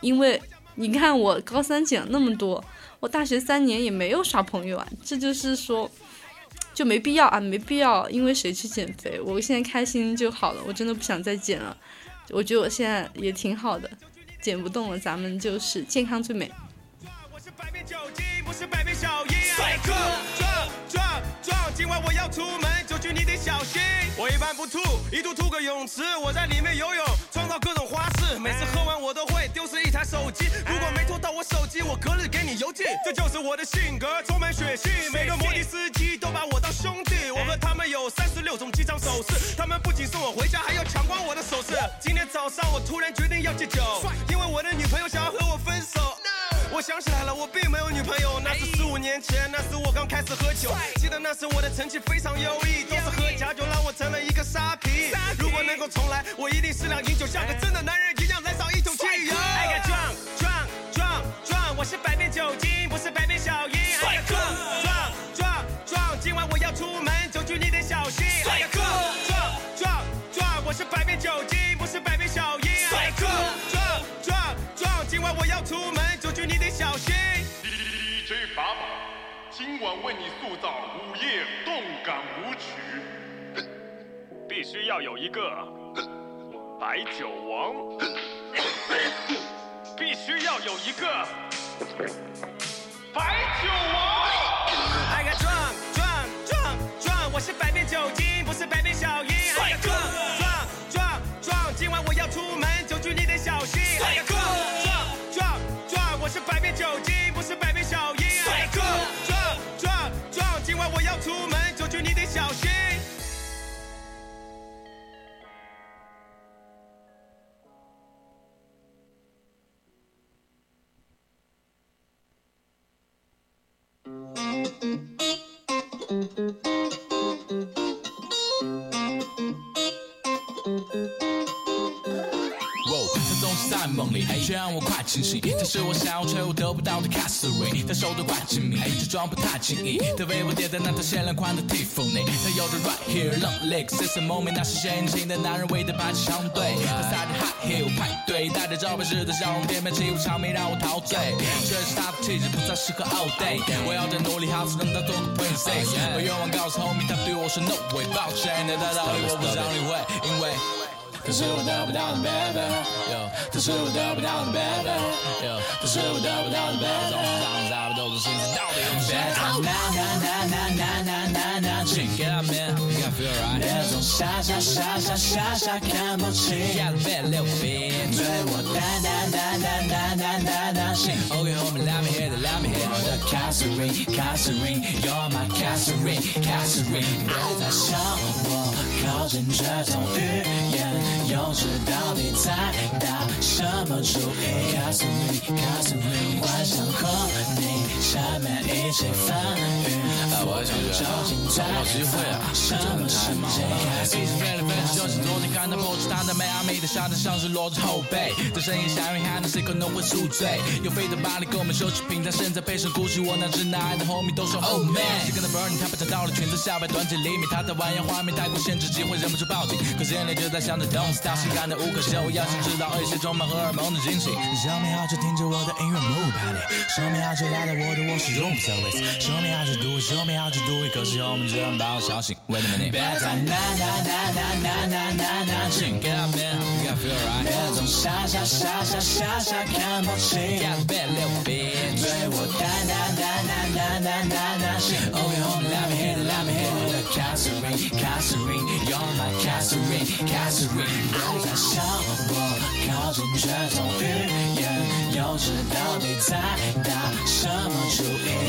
因为你看我高三减了那么多，我大学三年也没有耍朋友啊，这就是说。就没必要啊，没必要，因为谁去减肥？我现在开心就好了，我真的不想再减了。我觉得我现在也挺好的，减不动了，咱们就是健康最美。今晚我要出门，酒局你得小心。我一般不吐，一吐吐个泳池，我在里面游泳，创造各种花式。每次喝完我都会丢失一台手机，如果没偷到我手机，我隔日给你邮寄。这就是我的性格，充满血性。每个摩的司机都把我当兄弟，我和他们有三十六种机场手势，他们不仅送我回家，还要抢光我的首饰。今天早上我突然决定要戒酒，因为我的女朋友想要和我分手。我想起来了，我并没有女朋友，那是四五年前，那时我刚开始喝酒，记得那时我的成绩非常优异，都是喝假酒让我成了一个沙皮。如果能够重来，我一定适量饮酒，像个真的男人今晚为你塑造午夜动感舞曲。必须要有一个白酒王，必须要有一个白酒王。他手段怪精明，假装不太经意。他为我点的那套限量款的 Tiffany，他有着 right here long legs，色色梦寐，那是先进的男人为的霸气相对。他撒着 high heel 派对，带着招牌式的笑容，翩翩起舞，场面让我陶醉。确实他的气质不再适合 all day，我要再努力，好才能当做个 princess。把愿望告诉 homie，他对我说 no way，抱歉，那大道理我不想理会，因为。可是我得不到的 baby，可是我得不到的 baby，可是我得不到的 baby，总是让咱们都是心思到底有谁？Na na na na na na na na check it out man, you gotta feel right。那种傻傻傻傻傻傻看不清，Yeah man 六笔，对我哒哒哒哒哒哒哒哒心。OK homie let me hit it, let me hit it。我的 Catherine, Catherine, you're my Catherine, Catherine，别再向我靠近这种语言。幼稚到底在打什么主意？Catherine, Catherine，幻想和你缠绵一起翻云覆雨，究竟在发什么世界？Easy 分析就是昨天看到破纸躺在迈阿密的沙滩上，是裸着后背，在深夜下雨还能 C 可能会宿醉，有飞的巴黎购买奢侈品，但现在配上骨气我那直男的 homie 都说 Oh man，she gonna burn，他被抢到了裙子下摆短几厘米，他的玩样画面太过限制，机会忍不住报警，可心里就在想着 Don't stop，性感的无可救药，想知道一些充满荷尔蒙的惊喜。小米好就听着我的音乐 move party，小米好就来到我的卧室 room service，小米好就 do it，小米好就 do it，可是我们只能把我小心。Wait a minute，别再那那那那那那那那，Check it out man，you gotta feel right。别总傻傻傻傻傻傻看不清，Got bad little bitch，对我哒哒哒哒哒哒哒哒心。Okay homie，let me hit it，let me hit it。Catherine，Catherine，you're my Catherine，Catherine，别再向我靠近这种语言，幼稚到底在打什么主意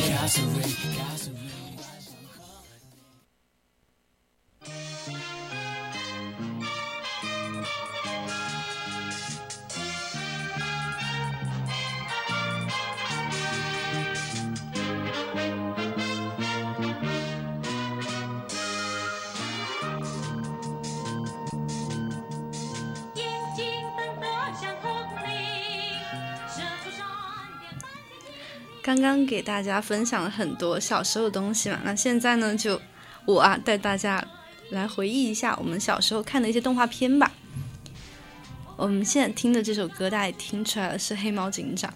？Catherine，Catherine。刚刚给大家分享了很多小时候的东西嘛，那现在呢，就我啊带大家来回忆一下我们小时候看的一些动画片吧。我们现在听的这首歌，大家也听出来了，是《黑猫警长》。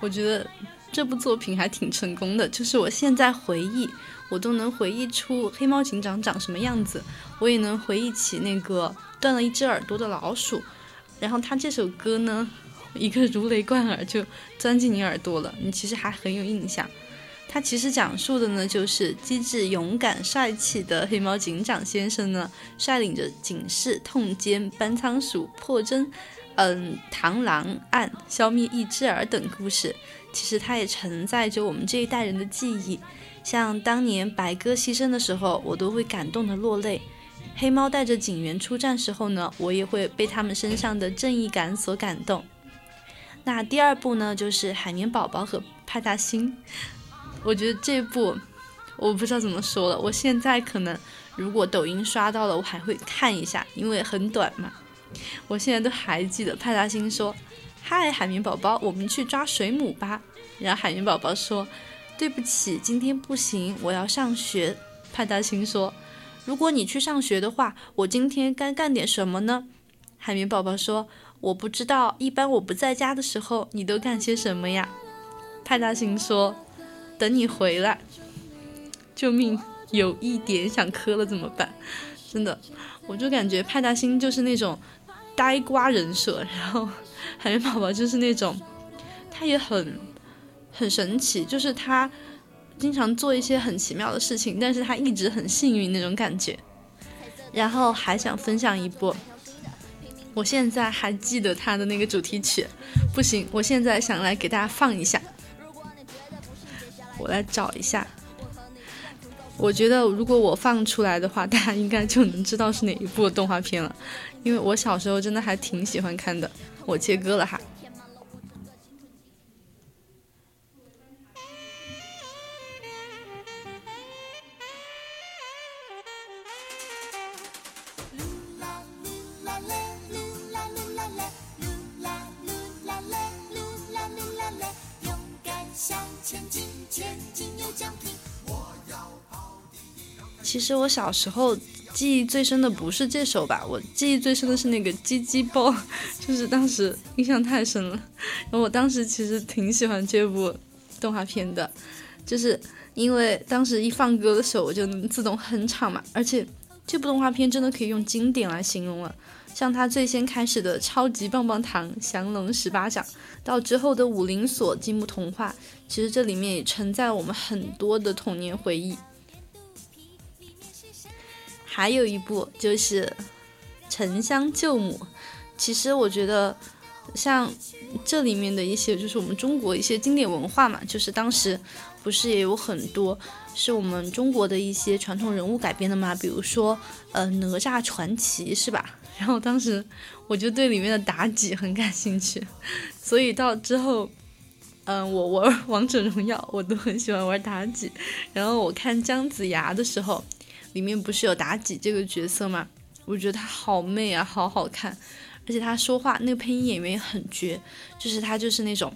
我觉得这部作品还挺成功的，就是我现在回忆，我都能回忆出黑猫警长长什么样子，我也能回忆起那个断了一只耳朵的老鼠。然后他这首歌呢，一个如雷贯耳就钻进你耳朵了，你其实还很有印象。它其实讲述的呢，就是机智、勇敢、帅气的黑猫警长先生呢，率领着警士、痛歼班仓鼠、破真、嗯螳螂案、消灭一只耳等故事。其实它也承载着我们这一代人的记忆。像当年白鸽牺牲的时候，我都会感动的落泪。黑猫带着警员出战时候呢，我也会被他们身上的正义感所感动。那第二部呢，就是海绵宝宝和派大星。我觉得这部我不知道怎么说了，我现在可能如果抖音刷到了，我还会看一下，因为很短嘛。我现在都还记得派大星说：“嗨，海绵宝宝，我们去抓水母吧。”然后海绵宝宝说：“对不起，今天不行，我要上学。”派大星说：“如果你去上学的话，我今天该干点什么呢？”海绵宝宝说：“我不知道，一般我不在家的时候，你都干些什么呀？派大星说：“等你回来。”救命！有一点想磕了怎么办？真的，我就感觉派大星就是那种呆瓜人设，然后海绵宝宝就是那种，他也很很神奇，就是他经常做一些很奇妙的事情，但是他一直很幸运那种感觉。然后还想分享一部，我现在还记得他的那个主题曲，不行，我现在想来给大家放一下，我来找一下。我觉得如果我放出来的话，大家应该就能知道是哪一部动画片了，因为我小时候真的还挺喜欢看的。我切歌了哈。实我小时候记忆最深的不是这首吧，我记忆最深的是那个《鸡鸡爆》，就是当时印象太深了。然后我当时其实挺喜欢这部动画片的，就是因为当时一放歌的时候我就能自动哼唱嘛，而且这部动画片真的可以用经典来形容了。像它最先开始的超级棒棒糖、降龙十八掌，到之后的武林锁、积木童话，其实这里面也承载了我们很多的童年回忆。还有一部就是《沉香救母》，其实我觉得像这里面的一些，就是我们中国一些经典文化嘛，就是当时不是也有很多是我们中国的一些传统人物改编的嘛，比如说呃《哪吒传奇》是吧？然后当时我就对里面的妲己很感兴趣，所以到之后，嗯，我玩王者荣耀我都很喜欢玩妲己，然后我看姜子牙的时候。里面不是有妲己这个角色吗？我觉得她好媚啊，好好看，而且她说话那个配音演员也很绝，就是她就是那种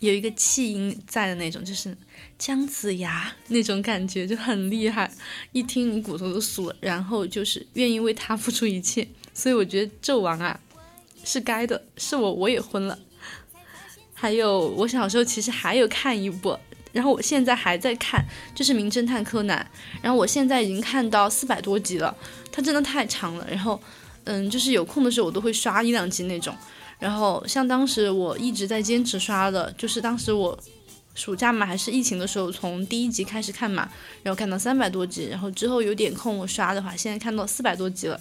有一个气音在的那种，就是姜子牙那种感觉就很厉害，一听你骨头都酥了，然后就是愿意为他付出一切，所以我觉得纣王啊是该的，是我我也昏了。还有我小时候其实还有看一部。然后我现在还在看，就是《名侦探柯南》，然后我现在已经看到四百多集了，它真的太长了。然后，嗯，就是有空的时候我都会刷一两集那种。然后像当时我一直在坚持刷的，就是当时我暑假嘛还是疫情的时候，从第一集开始看嘛，然后看到三百多集，然后之后有点空我刷的话，现在看到四百多集了，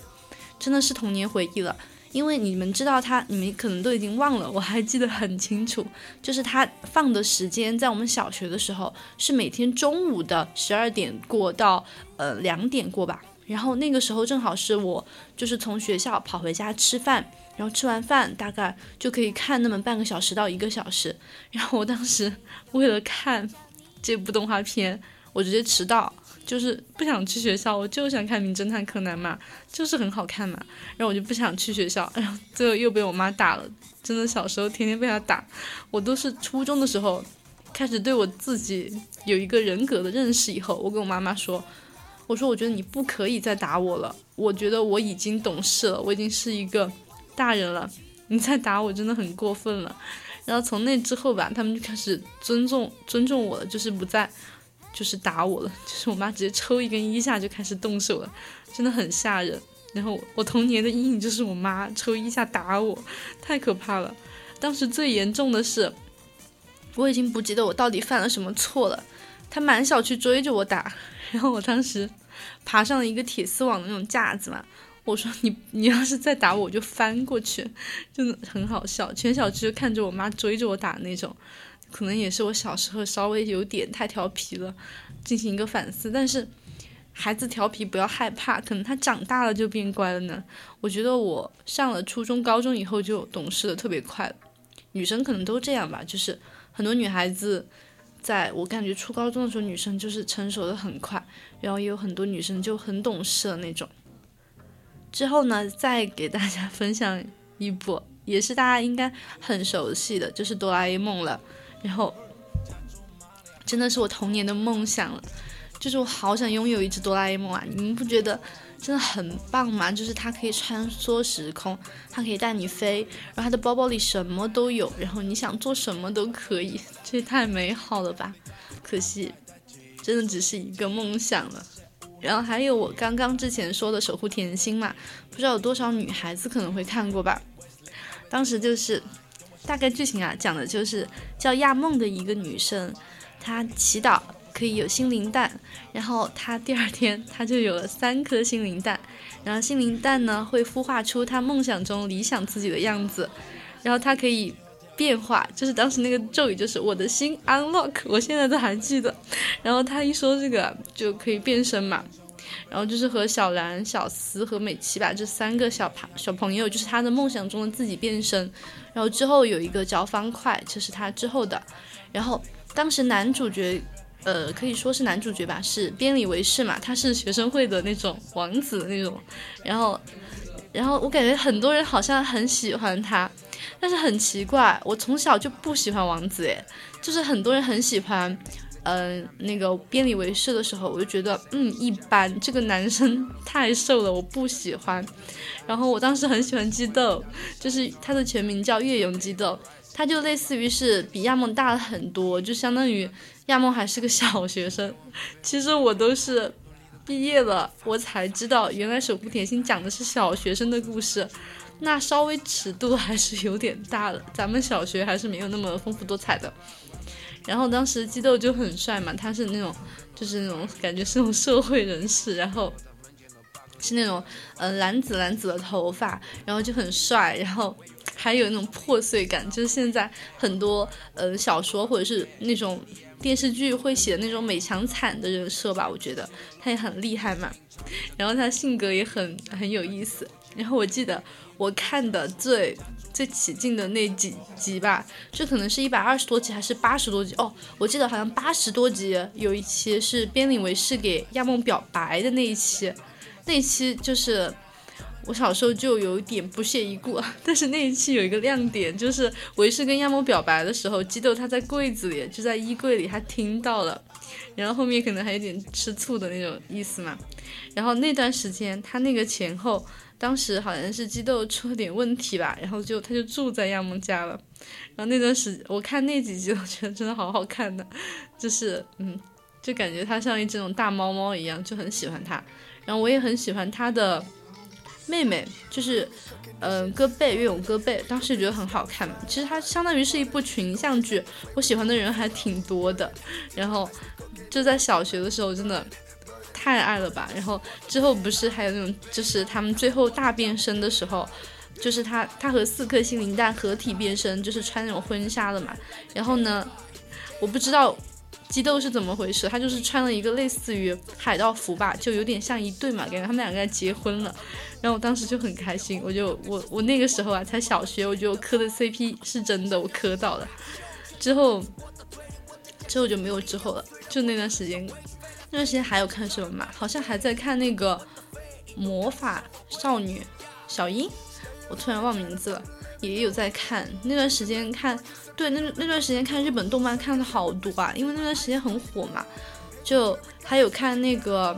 真的是童年回忆了。因为你们知道他，你们可能都已经忘了，我还记得很清楚，就是他放的时间，在我们小学的时候是每天中午的十二点过到呃两点过吧，然后那个时候正好是我就是从学校跑回家吃饭，然后吃完饭大概就可以看那么半个小时到一个小时，然后我当时 为了看这部动画片，我直接迟到。就是不想去学校，我就想看《名侦探柯南》嘛，就是很好看嘛。然后我就不想去学校，然后最后又被我妈打了。真的，小时候天天被她打，我都是初中的时候开始对我自己有一个人格的认识以后，我跟我妈妈说，我说我觉得你不可以再打我了，我觉得我已经懂事了，我已经是一个大人了，你再打我真的很过分了。然后从那之后吧，他们就开始尊重尊重我了，就是不再。就是打我了，就是我妈直接抽一根衣下就开始动手了，真的很吓人。然后我童年的阴影就是我妈抽衣下打我，太可怕了。当时最严重的是，我已经不记得我到底犯了什么错了，她满小区追着我打。然后我当时爬上了一个铁丝网的那种架子嘛，我说你你要是再打我，我就翻过去，真的很好笑。全小区看着我妈追着我打那种。可能也是我小时候稍微有点太调皮了，进行一个反思。但是孩子调皮不要害怕，可能他长大了就变乖了呢。我觉得我上了初中、高中以后就懂事的特别快了。女生可能都这样吧，就是很多女孩子，在我感觉初高中的时候，女生就是成熟的很快，然后也有很多女生就很懂事的那种。之后呢，再给大家 分享一部，也是大家应该很熟悉的，就是哆啦 A 梦了。然后，真的是我童年的梦想了，就是我好想拥有一只哆啦 A 梦啊！你们不觉得真的很棒吗，就是它可以穿梭时空，它可以带你飞，然后它的包包里什么都有，然后你想做什么都可以，这也太美好了吧！可惜，真的只是一个梦想了。然后还有我刚刚之前说的《守护甜心》嘛，不知道有多少女孩子可能会看过吧？当时就是大概剧情啊，讲的就是叫亚梦的一个女生，她祈祷可以有心灵蛋，然后她第二天她就有了三颗心灵蛋，然后心灵蛋呢会孵化出她梦想中理想自己的样子，然后她可以变化，就是当时那个咒语就是我的心 unlock，我现在都还记得。然后她一说这个就可以变身嘛，然后就是和小兰、小思和美琪吧这三个小朋小朋友，就是他的梦想中的自己变身。然后之后有一个嚼方块，这是他之后的。然后当时男主角。呃，可以说是男主角吧，是边里维士嘛，他是学生会的那种王子那种，然后，然后我感觉很多人好像很喜欢他，但是很奇怪，我从小就不喜欢王子诶，就是很多人很喜欢，嗯、那个边里维士的时候，我就觉得嗯一般，这个男生太瘦了，我不喜欢。然后我当时很喜欢激斗，就是他的全名叫月勇激斗，他就类似于是比亚梦大了很多，就相当于亚梦还是个小学生。其实我都是毕业了，我才知道原来《守护甜心》讲的是小学生的故事，那稍微尺度还是有点大了。咱们小学还是没有那么丰富多彩的。然后当时基豆就很帅嘛，他是那种就是那种感觉是那种社会人士，然后是那种嗯、呃蓝紫蓝紫的头发，然后就很帅，然后还有那种破碎感，就是现在很多呃小说或者是那种电视剧会写那种美强惨的人设吧，我觉得他也很厉害嘛，然后他性格也很很有意思。然后我记得我看的最最起劲的那几集吧，这可能是一百二十多集还是八十多集哦，我记得好像八十多集有一期是边领维是给亚梦表白的那一期，那一期就是。我小时候就有一点不屑一顾，但是那一期有一个亮点，就是维士跟亚梦表白的时候，基豆他在柜子里，就在衣柜里，他听到了，然后后面可能还有点吃醋的那种意思嘛。然后那段时间，他那个前后，当时好像是激斗出了点问题吧，然后就他就住在亚梦家了。然后那段时我看那几集，我觉得真的好好看的，就是嗯，就感觉他像一只那种大猫猫一样，就很喜欢他。然后我也很喜欢他的。妹妹就是，嗯、呃，贝，岳永戈贝，当时觉得很好看。其实它相当于是一部群像剧，我喜欢的人还挺多的。然后就在小学的时候，真的太爱了吧。然后之后不是还有那种，就是他们最后大变身的时候，就是他他和四颗心灵蛋合体变身，就是穿那种婚纱的嘛。然后呢，我不知道。激斗是怎么回事？他就是穿了一个类似于海盗服吧，就有点像一对嘛，感觉他们两个要结婚了。然后我当时就很开心，我就我我那个时候啊才小学，我觉得我磕的 CP 是真的，我磕到了。之后之后就没有之后了，就那段时间，那段时间还有看什么嘛？好像还在看那个魔法少女小樱，我突然忘名字了。也有在看那段时间看，对那那段时间看日本动漫看的好多啊，因为那段时间很火嘛，就还有看那个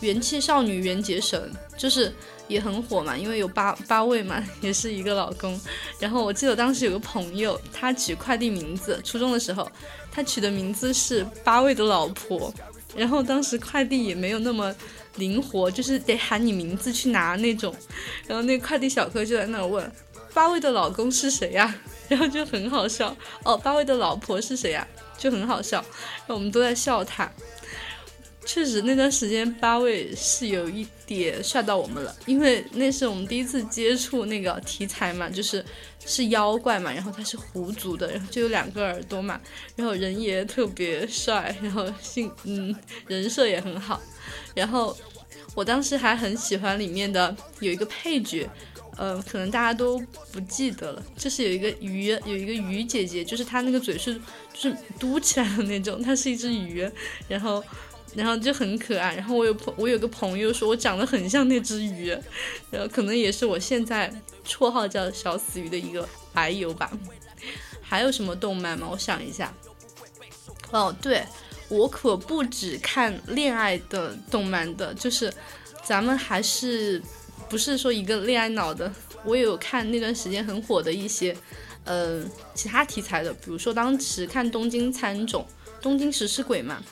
元气少女缘结神，就是也很火嘛，因为有八八位嘛，也是一个老公。然后我记得当时有个朋友，他取快递名字，初中的时候他取的名字是八位的老婆，然后当时快递也没有那么灵活，就是得喊你名字去拿那种，然后那快递小哥就在那问。八位的老公是谁呀、然后就很好笑哦。八位的老婆是谁呀、就很好笑。然后我们都在笑他。确实那段时间八位是有一点帅到我们了，因为那是我们第一次接触那个题材嘛，就是是妖怪嘛，然后他是狐族的，然后就有两个耳朵嘛，然后人也特别帅，然后性嗯人设也很好。然后我当时还很喜欢里面的有一个配角。呃，可能大家都不记得了，就是有一个鱼，有一个鱼姐姐，就是她那个嘴是就是嘟起来的那种，她是一只鱼，然后然后就很可爱。然后我有朋我有个朋友说我长得很像那只鱼，然后可能也是我现在绰号叫小死鱼的一个来由吧。还有什么动漫吗？我想一下。哦，对，我可不只看恋爱的动漫的，就是。咱们还是不是说一个恋爱脑的。我有看那段时间很火的一些，嗯、其他题材的，比如说当时看《东京喰种》《东京食尸鬼》嘛，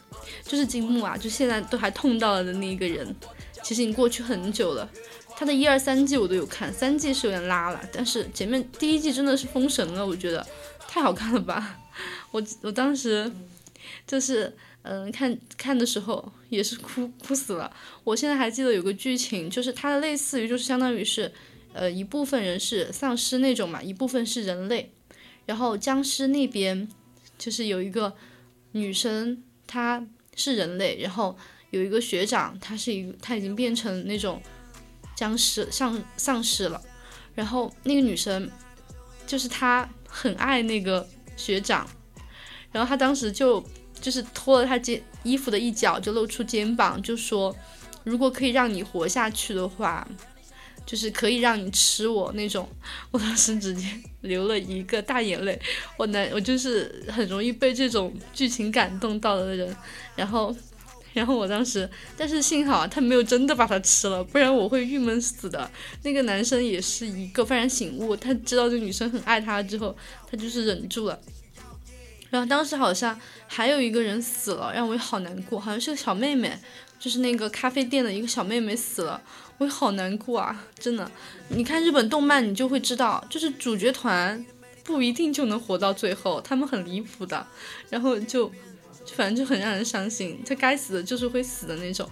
就是金木啊，就现在都还痛到了的那一个人，其实已经过去很久了。他的一二三季我都有看，三季是有点拉了，但是前面第一季真的是封神了，我觉得太好看了吧！我我当时就是嗯、看看的时候也是哭哭死了。我现在还记得有个剧情，就是它的类似于就是相当于是呃一部分人是丧尸那种嘛，一部分是人类，然后僵尸那边就是有一个女生她是人类，然后有一个学长他是一个他已经变成那种僵尸丧丧尸了，然后那个女生就是她很爱那个学长，然后她当时就就是脱了他肩衣服的一角，就露出肩膀，就说如果可以让你活下去的话，就是可以让你吃我那种。我当时直接 流了一个大眼泪，我难我就是很容易被这种剧情感动到的人，然后。然后我当时，但是幸好他没有真的把它吃了，不然我会郁闷死的。那个男生也是一个幡然醒悟，他知道这女生很爱他之后，他就是忍住了。然后当时好像还有一个人死了，让我也好难过，好像是个小妹妹，就是那个咖啡店的一个小妹妹死了，我好难过啊，真的。你看日本动漫，你就会知道，就是主角团不一定就能活到最后，他们很离谱的，然后就反正就很让人伤心，他该死的就是会死的那种。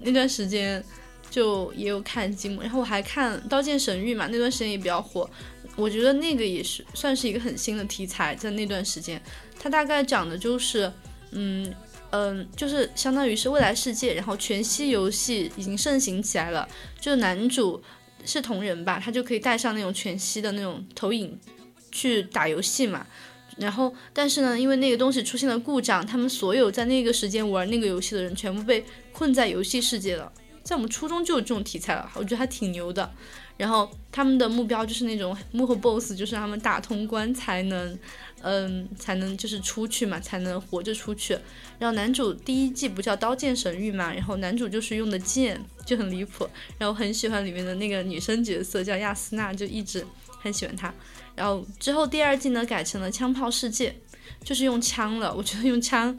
那段时间就也有看积木，然后我还看《刀剑神域》嘛，那段时间也比较火。我觉得那个也是算是一个很新的题材，在那段时间，它大概讲的就是，嗯嗯，就是相当于是未来世界，然后全息游戏已经盛行起来了，就男主是同人吧，他就可以带上那种全息的那种投影去打游戏嘛。然后，但是呢，因为那个东西出现了故障，他们所有在那个时间玩那个游戏的人全部被困在游戏世界了。在我们初中就有这种题材了，我觉得还挺牛的。然后他们的目标就是那种幕后 BOSS，就是让他们打通关才能，嗯，才能就是出去嘛，才能活着出去。然后男主第一季不叫《刀剑神域》嘛，然后男主就是用的剑就很离谱，然后很喜欢里面的那个女生角色叫亚丝娜，就一直很喜欢她。然后之后第二季呢改成了枪炮世界，就是用枪了。我觉得用枪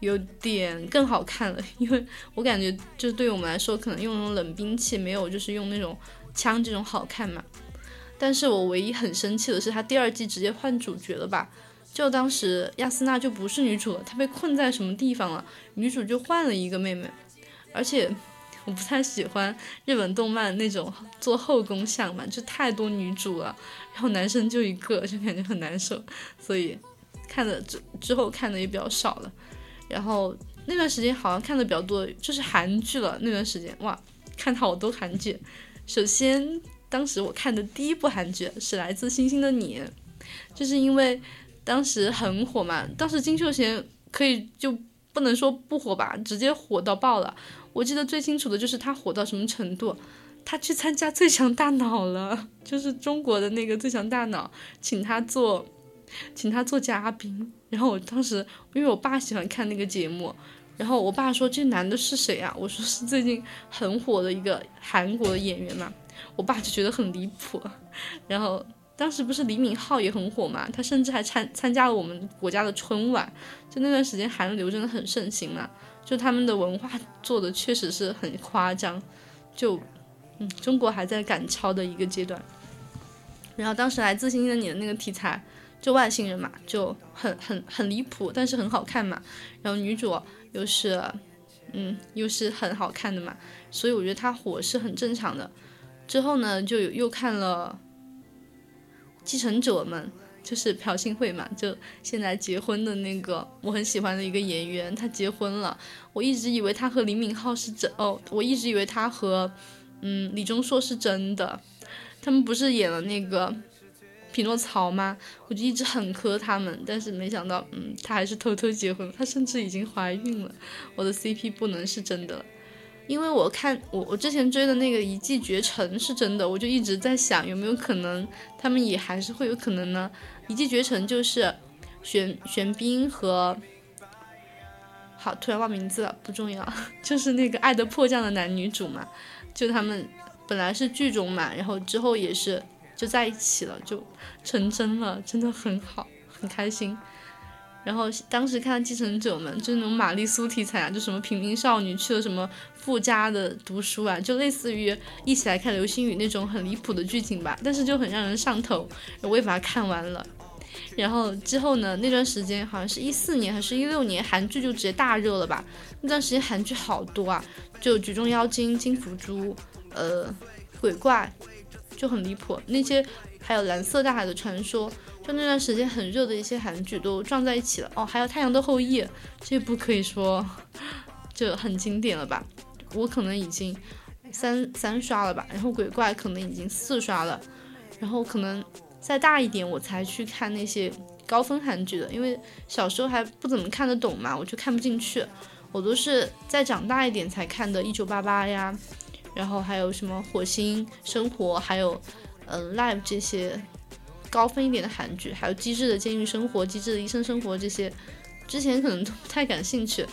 有点更好看了，因为我感觉就是对我们来说，可能用那种冷兵器没有就是用那种枪这种好看嘛。但是我唯一很生气的是，他第二季直接换主角了吧？就当时亚斯娜就不是女主了，她被困在什么地方了？女主就换了一个妹妹，而且我不太喜欢日本动漫那种做后宫向嘛，就太多女主了，然后男生就一个，就感觉很难受，所以看的之之后看的也比较少了。然后那段时间好像看的比较多就是韩剧了，那段时间哇，看好多韩剧。首先，当时我看的第一部韩剧是《来自星星的你》，就是因为当时很火嘛，当时金秀贤可以就不能说不火吧，直接火到爆了。我记得最清楚的就是他火到什么程度，他去参加《最强大脑》了，就是中国的那个《最强大脑》，请他做，请他做嘉宾。然后我当时因为我爸喜欢看那个节目，然后我爸说这男的是谁啊？我说是最近很火的一个韩国的演员嘛。我爸就觉得很离谱，然后当时不是李敏镐也很火嘛，他甚至还参参加了我们国家的春晚，就那段时间韩流真的很盛行嘛，就他们的文化做的确实是很夸张，就嗯中国还在赶超的一个阶段。然后当时来自星星的你的那个题材，就外星人嘛，就很很很离谱，但是很好看嘛。然后女主又是嗯又是很好看的嘛，所以我觉得她火是很正常的。之后呢，就又看了《继承者们》，就是朴信惠嘛，就现在结婚的那个我很喜欢的一个演员，他结婚了。我一直以为他和李敏镐是真哦，我一直以为他和嗯李钟硕是真的。他们不是演了那个匹诺曹吗？我就一直很磕他们，但是没想到，嗯，他还是偷偷结婚，他甚至已经怀孕了。我的 CP 不能是真的了。因为我看我我之前追的那个《一骑绝尘》是真的，我就一直在想有没有可能他们也还是会有可能呢？《一骑绝尘》就是玄玄彬和好，突然忘名字了，不重要，就是那个《爱的迫降》的男女主嘛，就他们本来是剧中嘛，然后之后也是就在一起了，就成真了，真的很好，很开心。然后当时看《继承者们》，就是那种玛丽苏题材啊，就什么平民少女去了什么附加的读书啊，就类似于一起来看流星雨那种很离谱的剧情吧，但是就很让人上头，我也把它看完了。然后之后呢，那段时间好像是一四年还是一六年，韩剧就直接大热了吧？那段时间韩剧好多啊，就《举重妖精》《金福珠》呃，鬼怪，就很离谱。那些还有《蓝色大海的传说》。就那段时间很热的一些韩剧都撞在一起了哦，还有《太阳的后裔》这部可以说 就很经典了吧？我可能已经三三刷了吧，然后《鬼怪》可能已经四刷了，然后可能再大一点我才去看那些高分韩剧的，因为小时候还不怎么看得懂嘛，我就看不进去。我都是再长大一点才看的《一九八八》呀，然后还有什么《火星生活》，还有嗯《Live》这些。高分一点的韩剧，还有《机智的监狱生活》《机智的医生生活》这些，之前可能都不太感兴趣，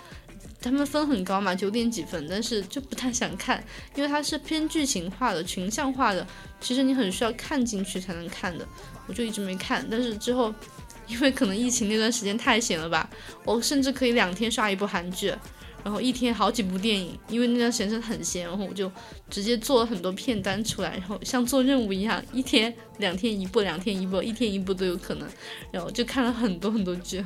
他们分很高嘛，九点几分，但是就不太想看，因为它是偏剧情化的、群像化的，其实你很需要看进去才能看的，我就一直没看。但是之后，因为可能疫情那段时间太闲了吧，我甚至可以两天刷一部韩剧。然后一天好几部电影，因为那段时间很闲，然后我就直接做了很多片单出来，然后像做任务一样，一天两天一部，两天一部，一天一部都有可能，然后就看了很多很多剧，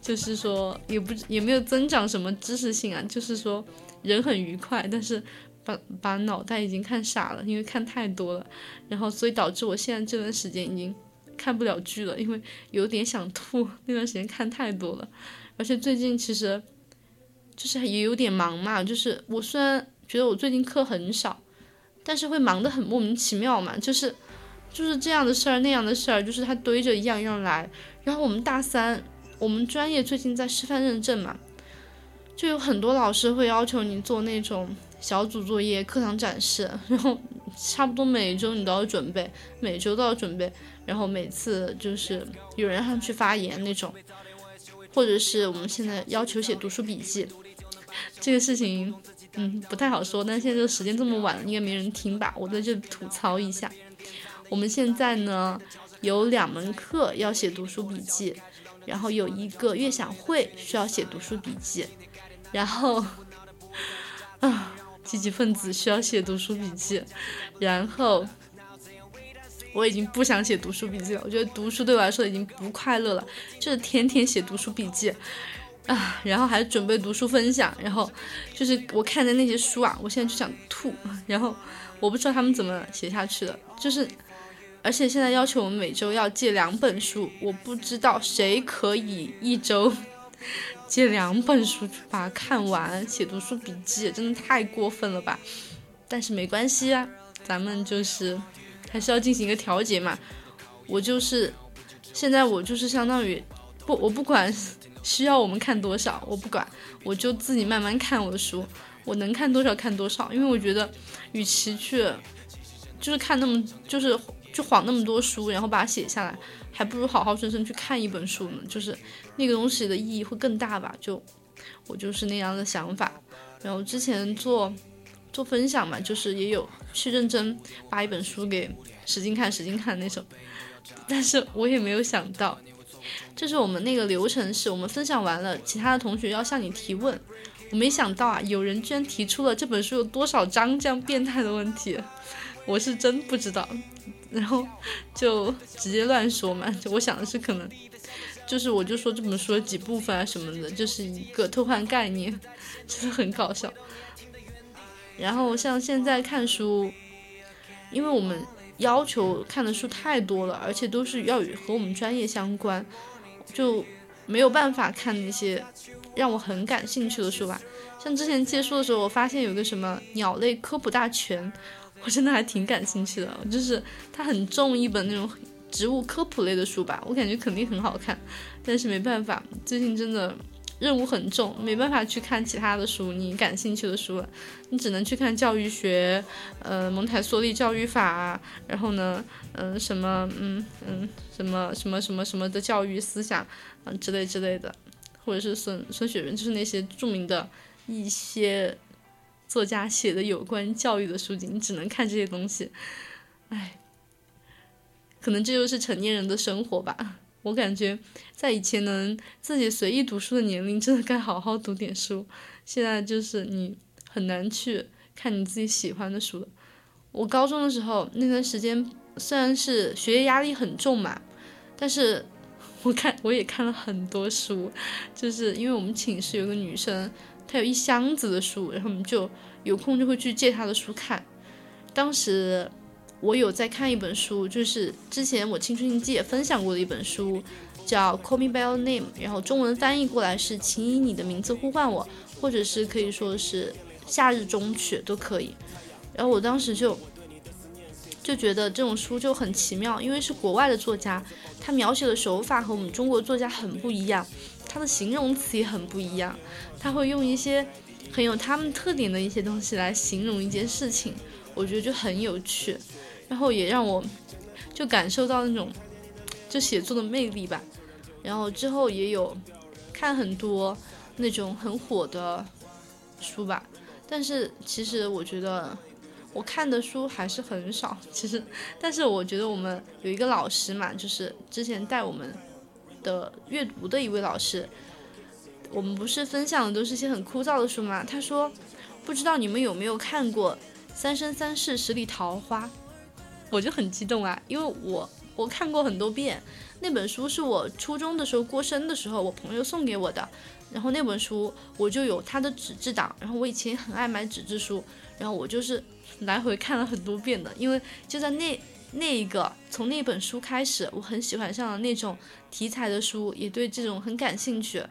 就是说也不也没有增长什么知识性啊，就是说人很愉快，但是把把脑袋已经看傻了，因为看太多了，然后所以导致我现在这段时间已经看不了剧了，因为有点想吐，那段时间看太多了，而且最近其实。就是也有点忙嘛，就是我虽然觉得我最近课很少，但是会忙得很莫名其妙嘛，就是就是这样的事儿那样的事儿，就是它堆着一样样来。然后我们大三，我们专业最近在师范认证嘛，就有很多老师会要求你做那种小组作业、课堂展示，然后差不多每周你都要准备，每周都要准备，然后每次就是有人上去发言那种，或者是我们现在要求写读书笔记。这个事情，嗯，不太好说。但现在这个时间这么晚了，应该没人听吧？我在这吐槽一下。我们现在呢有两门课要写读书笔记，然后有一个月享会需要写读书笔记，然后啊，积极分子需要写读书笔记，然后我已经不想写读书笔记了。我觉得读书对我来说已经不快乐了，就是天天写读书笔记。啊，然后还准备读书分享，然后就是我看的那些书啊，我现在就想吐。然后我不知道他们怎么写下去的，就是而且现在要求我们每周要借两本书，我不知道谁可以一周 借两本书把它看完，写读书笔记，真的太过分了吧？但是没关系啊，咱们就是还是要进行一个调节嘛。我就是现在我就是相当于不，我不管。需要我们看多少，我不管，我就自己慢慢看我的书，我能看多少看多少，因为我觉得，与其去，就是看那么，就是就晃那么多书，然后把它写下来，还不如好好生生去看一本书呢，就是那个东西的意义会更大吧，就我就是那样的想法。然后之前做做分享嘛，就是也有去认真把一本书给使劲看使劲看那种，但是我也没有想到。就是我们那个流程是，我们分享完了，其他的同学要向你提问。我没想到啊，有人居然提出了这本书有多少章这样变态的问题，我是真不知道。然后就直接乱说嘛，我想的是可能，就是我就说这本书几部分啊什么的，就是一个偷换概念，真的很搞笑。然后像现在看书，因为我们。要求看的书太多了，而且都是要与和我们专业相关，就没有办法看那些让我很感兴趣的书吧。像之前借书的时候，我发现有个什么鸟类科普大全，我真的还挺感兴趣的。就是它很重一本那种植物科普类的书吧，我感觉肯定很好看，但是没办法，最近真的。任务很重，没办法去看其他的书，你感兴趣的书，你只能去看教育学，呃，蒙台梭利教育法，然后呢，嗯，什么，嗯嗯，什么什么什么什么的教育思想，嗯，之类之类的，或者是孙孙雪人，就是那些著名的一些作家写的有关教育的书籍，你只能看这些东西。唉，可能这就是成年人的生活吧。我感觉在以前能自己随意读书的年龄，真的该好好读点书。现在就是你很难去看你自己喜欢的书了。我高中的时候那段时间，虽然是学业压力很重嘛，但是我看我也看了很多书，就是因为我们寝室有个女生，她有一箱子的书，然后我们就有空就会去借她的书看。当时我有在看一本书，就是之前我青春期也分享过的一本书，叫《Call Me by Your Name》，然后中文翻译过来是“请以你的名字呼唤我”，或者是可以说是“夏日中曲”都可以。然后我当时就就觉得这种书就很奇妙，因为是国外的作家，他描写的手法和我们中国作家很不一样，他的形容词也很不一样，他会用一些很有他们特点的一些东西来形容一件事情，我觉得就很有趣，然后也让我就感受到那种就写作的魅力吧。然后之后也有看很多那种很火的书吧，但是其实我觉得。我看的书还是很少，其实，但是我觉得我们有一个老师嘛，就是之前带我们的阅读的一位老师，我们不是分享的都是一些很枯燥的书嘛？他说，不知道你们有没有看过《三生三世十里桃花》，我就很激动啊，因为我我看过很多遍，那本书是我初中的时候过生的时候我朋友送给我的，然后那本书我就有它的纸质档，然后我以前很爱买纸质书，然后我就是。来回看了很多遍的，因为就在那那一个从那本书开始，我很喜欢上了那种题材的书，也对这种很感兴趣。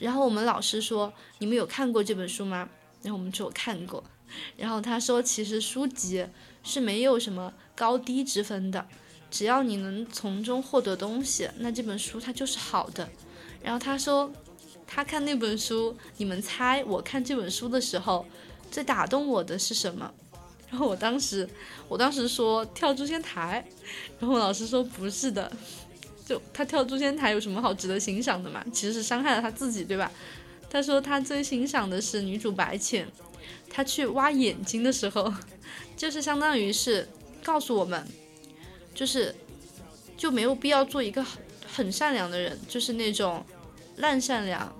然后我们老师说：“你们有看过这本书吗？”然后我们说：“看过。”然后他说：“其实书籍是没有什么高低之分的，只要你能从中获得东西，那这本书它就是好的。”然后他说：“他看那本书，你们猜我看这本书的时候。”最打动我的是什么？然后我当时，我当时说跳诛仙台，然后老师说不是的，就他跳诛仙台有什么好值得欣赏的嘛？其实是伤害了他自己，对吧？他说他最欣赏的是女主白浅，他去挖眼睛的时候，就是相当于是告诉我们，就是就没有必要做一个很善良的人，就是那种烂善良、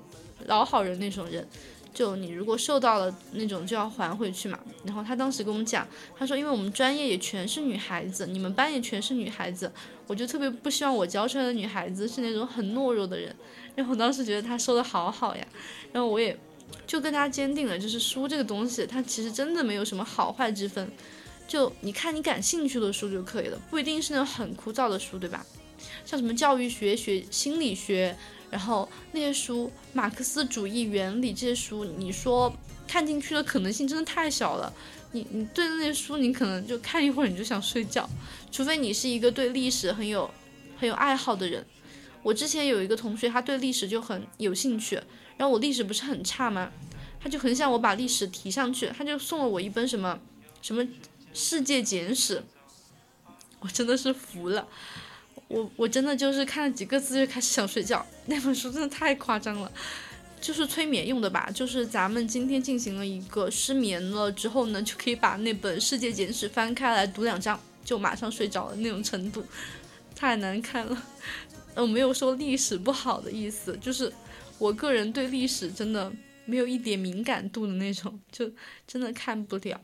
老好人那种人。就你如果受到了那种就要还回去嘛。然后他当时跟我们讲，他说因为我们专业也全是女孩子，你们班也全是女孩子，我就特别不希望我教出来的女孩子是那种很懦弱的人。然后我当时觉得他说的好好呀，然后我也就更加坚定了，就是书这个东西，它其实真的没有什么好坏之分，就你看你感兴趣的书就可以了，不一定是那种很枯燥的书，对吧？像什么教育学、学心理学。然后那些书，马克思主义原理这些书，你说看进去的可能性真的太小了。你你对那些书，你可能就看一会儿你就想睡觉，除非你是一个对历史很有很有爱好的人。我之前有一个同学，他对历史就很有兴趣，然后我历史不是很差吗？他就很想我把历史提上去，他就送了我一本什么什么世界简史，我真的是服了。我我真的就是看了几个字就开始想睡觉，那本书真的太夸张了，就是催眠用的吧？就是咱们今天进行了一个失眠了之后呢，就可以把那本《世界简史》翻开来读两章，就马上睡着了那种程度，太难看了。我 没有说历史不好的意思，就是我个人对历史真的没有一点敏感度的那种，就真的看不了，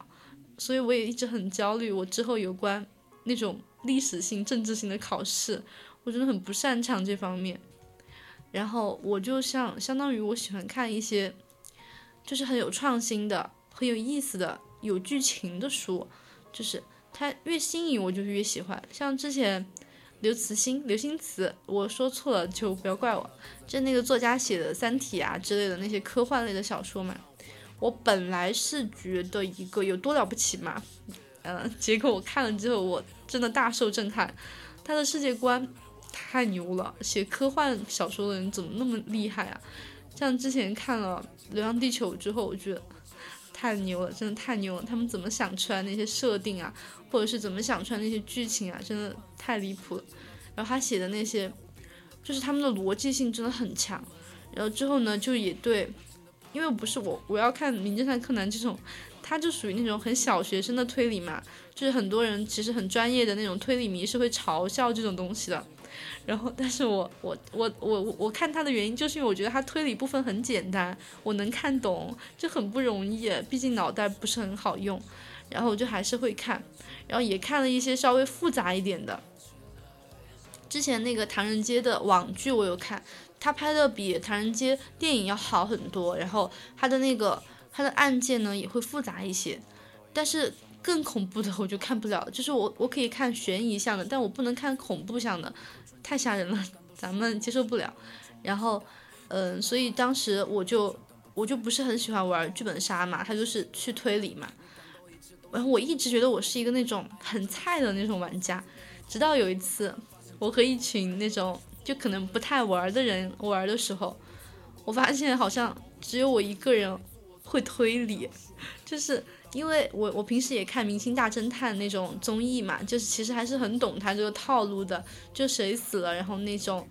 所以我也一直很焦虑。我之后有关那种。历史性、政治性的考试，我真的很不擅长这方面。然后我就像相当于我喜欢看一些，就是很有创新的、很有意思的、有剧情的书，就是它越新颖我就越喜欢。像之前刘慈欣、刘星慈，我说错了就不要怪我，就那个作家写的《三体》啊之类的那些科幻类的小说嘛。我本来是觉得一个有多了不起嘛。嗯，结果我看了之后，我真的大受震撼。他的世界观太牛了，写科幻小说的人怎么那么厉害啊？像之前看了《流浪地球》之后，我觉得太牛了，真的太牛了。他们怎么想出来那些设定啊，或者是怎么想出来那些剧情啊，真的太离谱了。然后他写的那些，就是他们的逻辑性真的很强。然后之后呢，就也对，因为不是我我要看《名侦探柯南》这种，它就属于那种很小学生的推理嘛，就是很多人其实很专业的那种推理迷是会嘲笑这种东西的。然后，但是我我我我我看它的原因，就是因为我觉得它推理部分很简单，我能看懂，就很不容易，毕竟脑袋不是很好用。然后我就还是会看，然后也看了一些稍微复杂一点的。之前那个唐人街的网剧我有看，他拍的比唐人街电影要好很多，然后他的那个他的案件呢也会复杂一些，但是更恐怖的 我就看不了，就是我我可以看悬疑向的，但我不能看恐怖向的，太吓人了，咱们接受不了。然后，嗯，所以当时我就我就不是很喜欢玩剧本杀嘛，他就是去推理嘛。然后我一直觉得我是一个那种很菜的那种玩家，直到有一次，我和一群那种就可能不太玩的人玩的时候，我发现好像只有我一个人会推理，就是因为我我平时也看《明星大侦探》那种综艺嘛，就是其实还是很懂他这个套路的，就谁死了，然后那种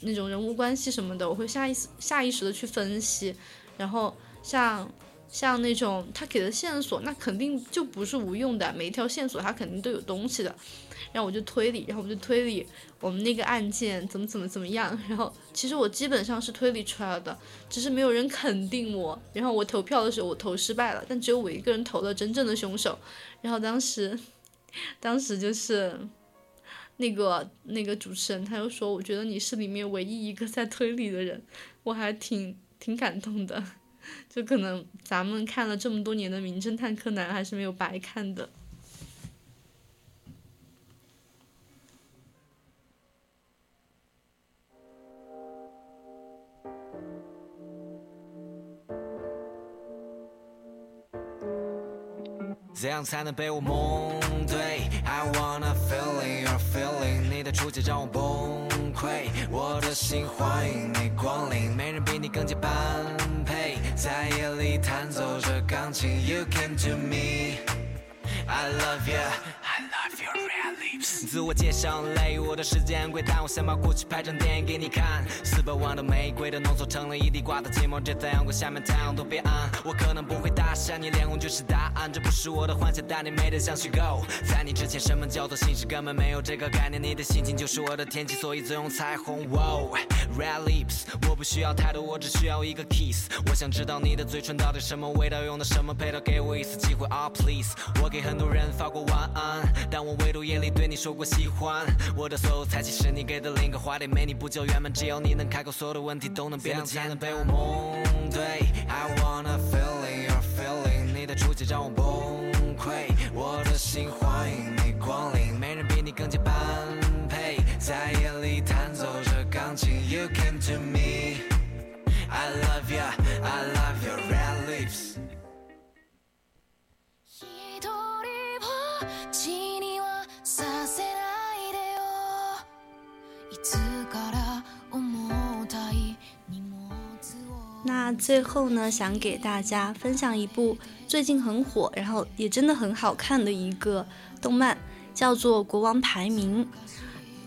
那种人物关系什么的，我会下意识下意识的去分析，然后像。像那种他给的线索，那肯定就不是无用的，每一条线索他肯定都有东西的。然后我就推理，然后我就推理我们那个案件怎么怎么怎么样。然后其实我基本上是推理出来的，只是没有人肯定我。然后我投票的时候我投失败了，但只有我一个人投了真正的凶手。然后当时，当时就是那个那个主持人他又说，我觉得你是里面唯一一个在推理的人，我还挺挺感动的。就可能咱们看了这么多年的《名侦探柯南》，还是没有白看的。怎样才能被我蒙对？I wanna feeling your feeling，你的出现让我崩溃，我的心欢迎你光临，没人比你更加般配，在夜里弹奏着钢琴，You came to me，I love you 自我介绍累，我的时间贵，但，我想把过去拍成电影给你看。四百万的玫瑰都浓缩成了一滴挂在寂寞，这在阳光下面，太阳都变暗。我可能不会搭讪你，脸红就是答案，这不是我的幻想，但你美得像虚构。在你之前，什么叫做心事，根本没有这个概念。你的心情就是我的天气，所以总用彩虹。Wow，red lips，我不需要太多，我只需要一个 kiss。我想知道你的嘴唇到底什么味道，用的什么配料，给我一次机会啊、oh,，please。我给很多人发过晚安，但我唯独夜里对你说过喜欢。我的所有才气是你给的另一个华丽，没你不就圆满？只要你能开口，所有的问题都能变得简单。被我蒙对，I wanna feeling your feeling，你的出现让我崩溃，我的心欢迎你光临，没人比你更加般配，在夜里弹奏着钢琴，You came 那最后呢，想给大家分享一部最近很火，然后也真的很好看的一个动漫，叫做《国王排名》。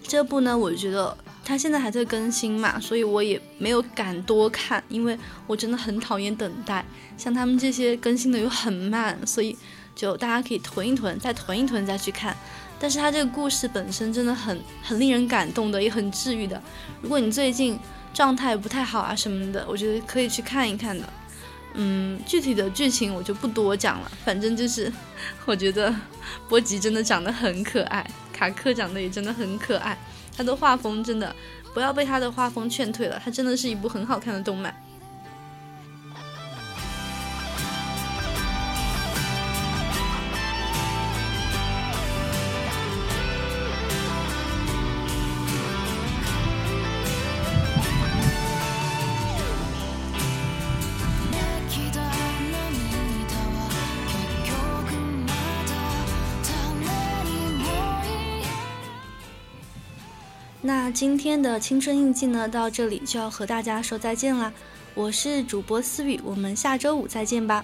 这部呢，我觉得它现在还在更新嘛，所以我也没有敢多看，因为我真的很讨厌等待。像他们这些更新的又很慢，所以就大家可以囤一囤，再囤一囤再去看。但是它这个故事本身真的很很令人感动的，也很治愈的。如果你最近状态不太好啊什么的，我觉得可以去看一看的。嗯，具体的剧情我就不多讲了，反正就是 我觉得波吉真的长得很可爱，卡克长得也真的很可爱，他的画风真的不要被他的画风劝退了，他真的是一部很好看的动漫。今天的青春印记呢，到这里就要和大家说再见啦。我是主播思雨，我们下周五再见吧。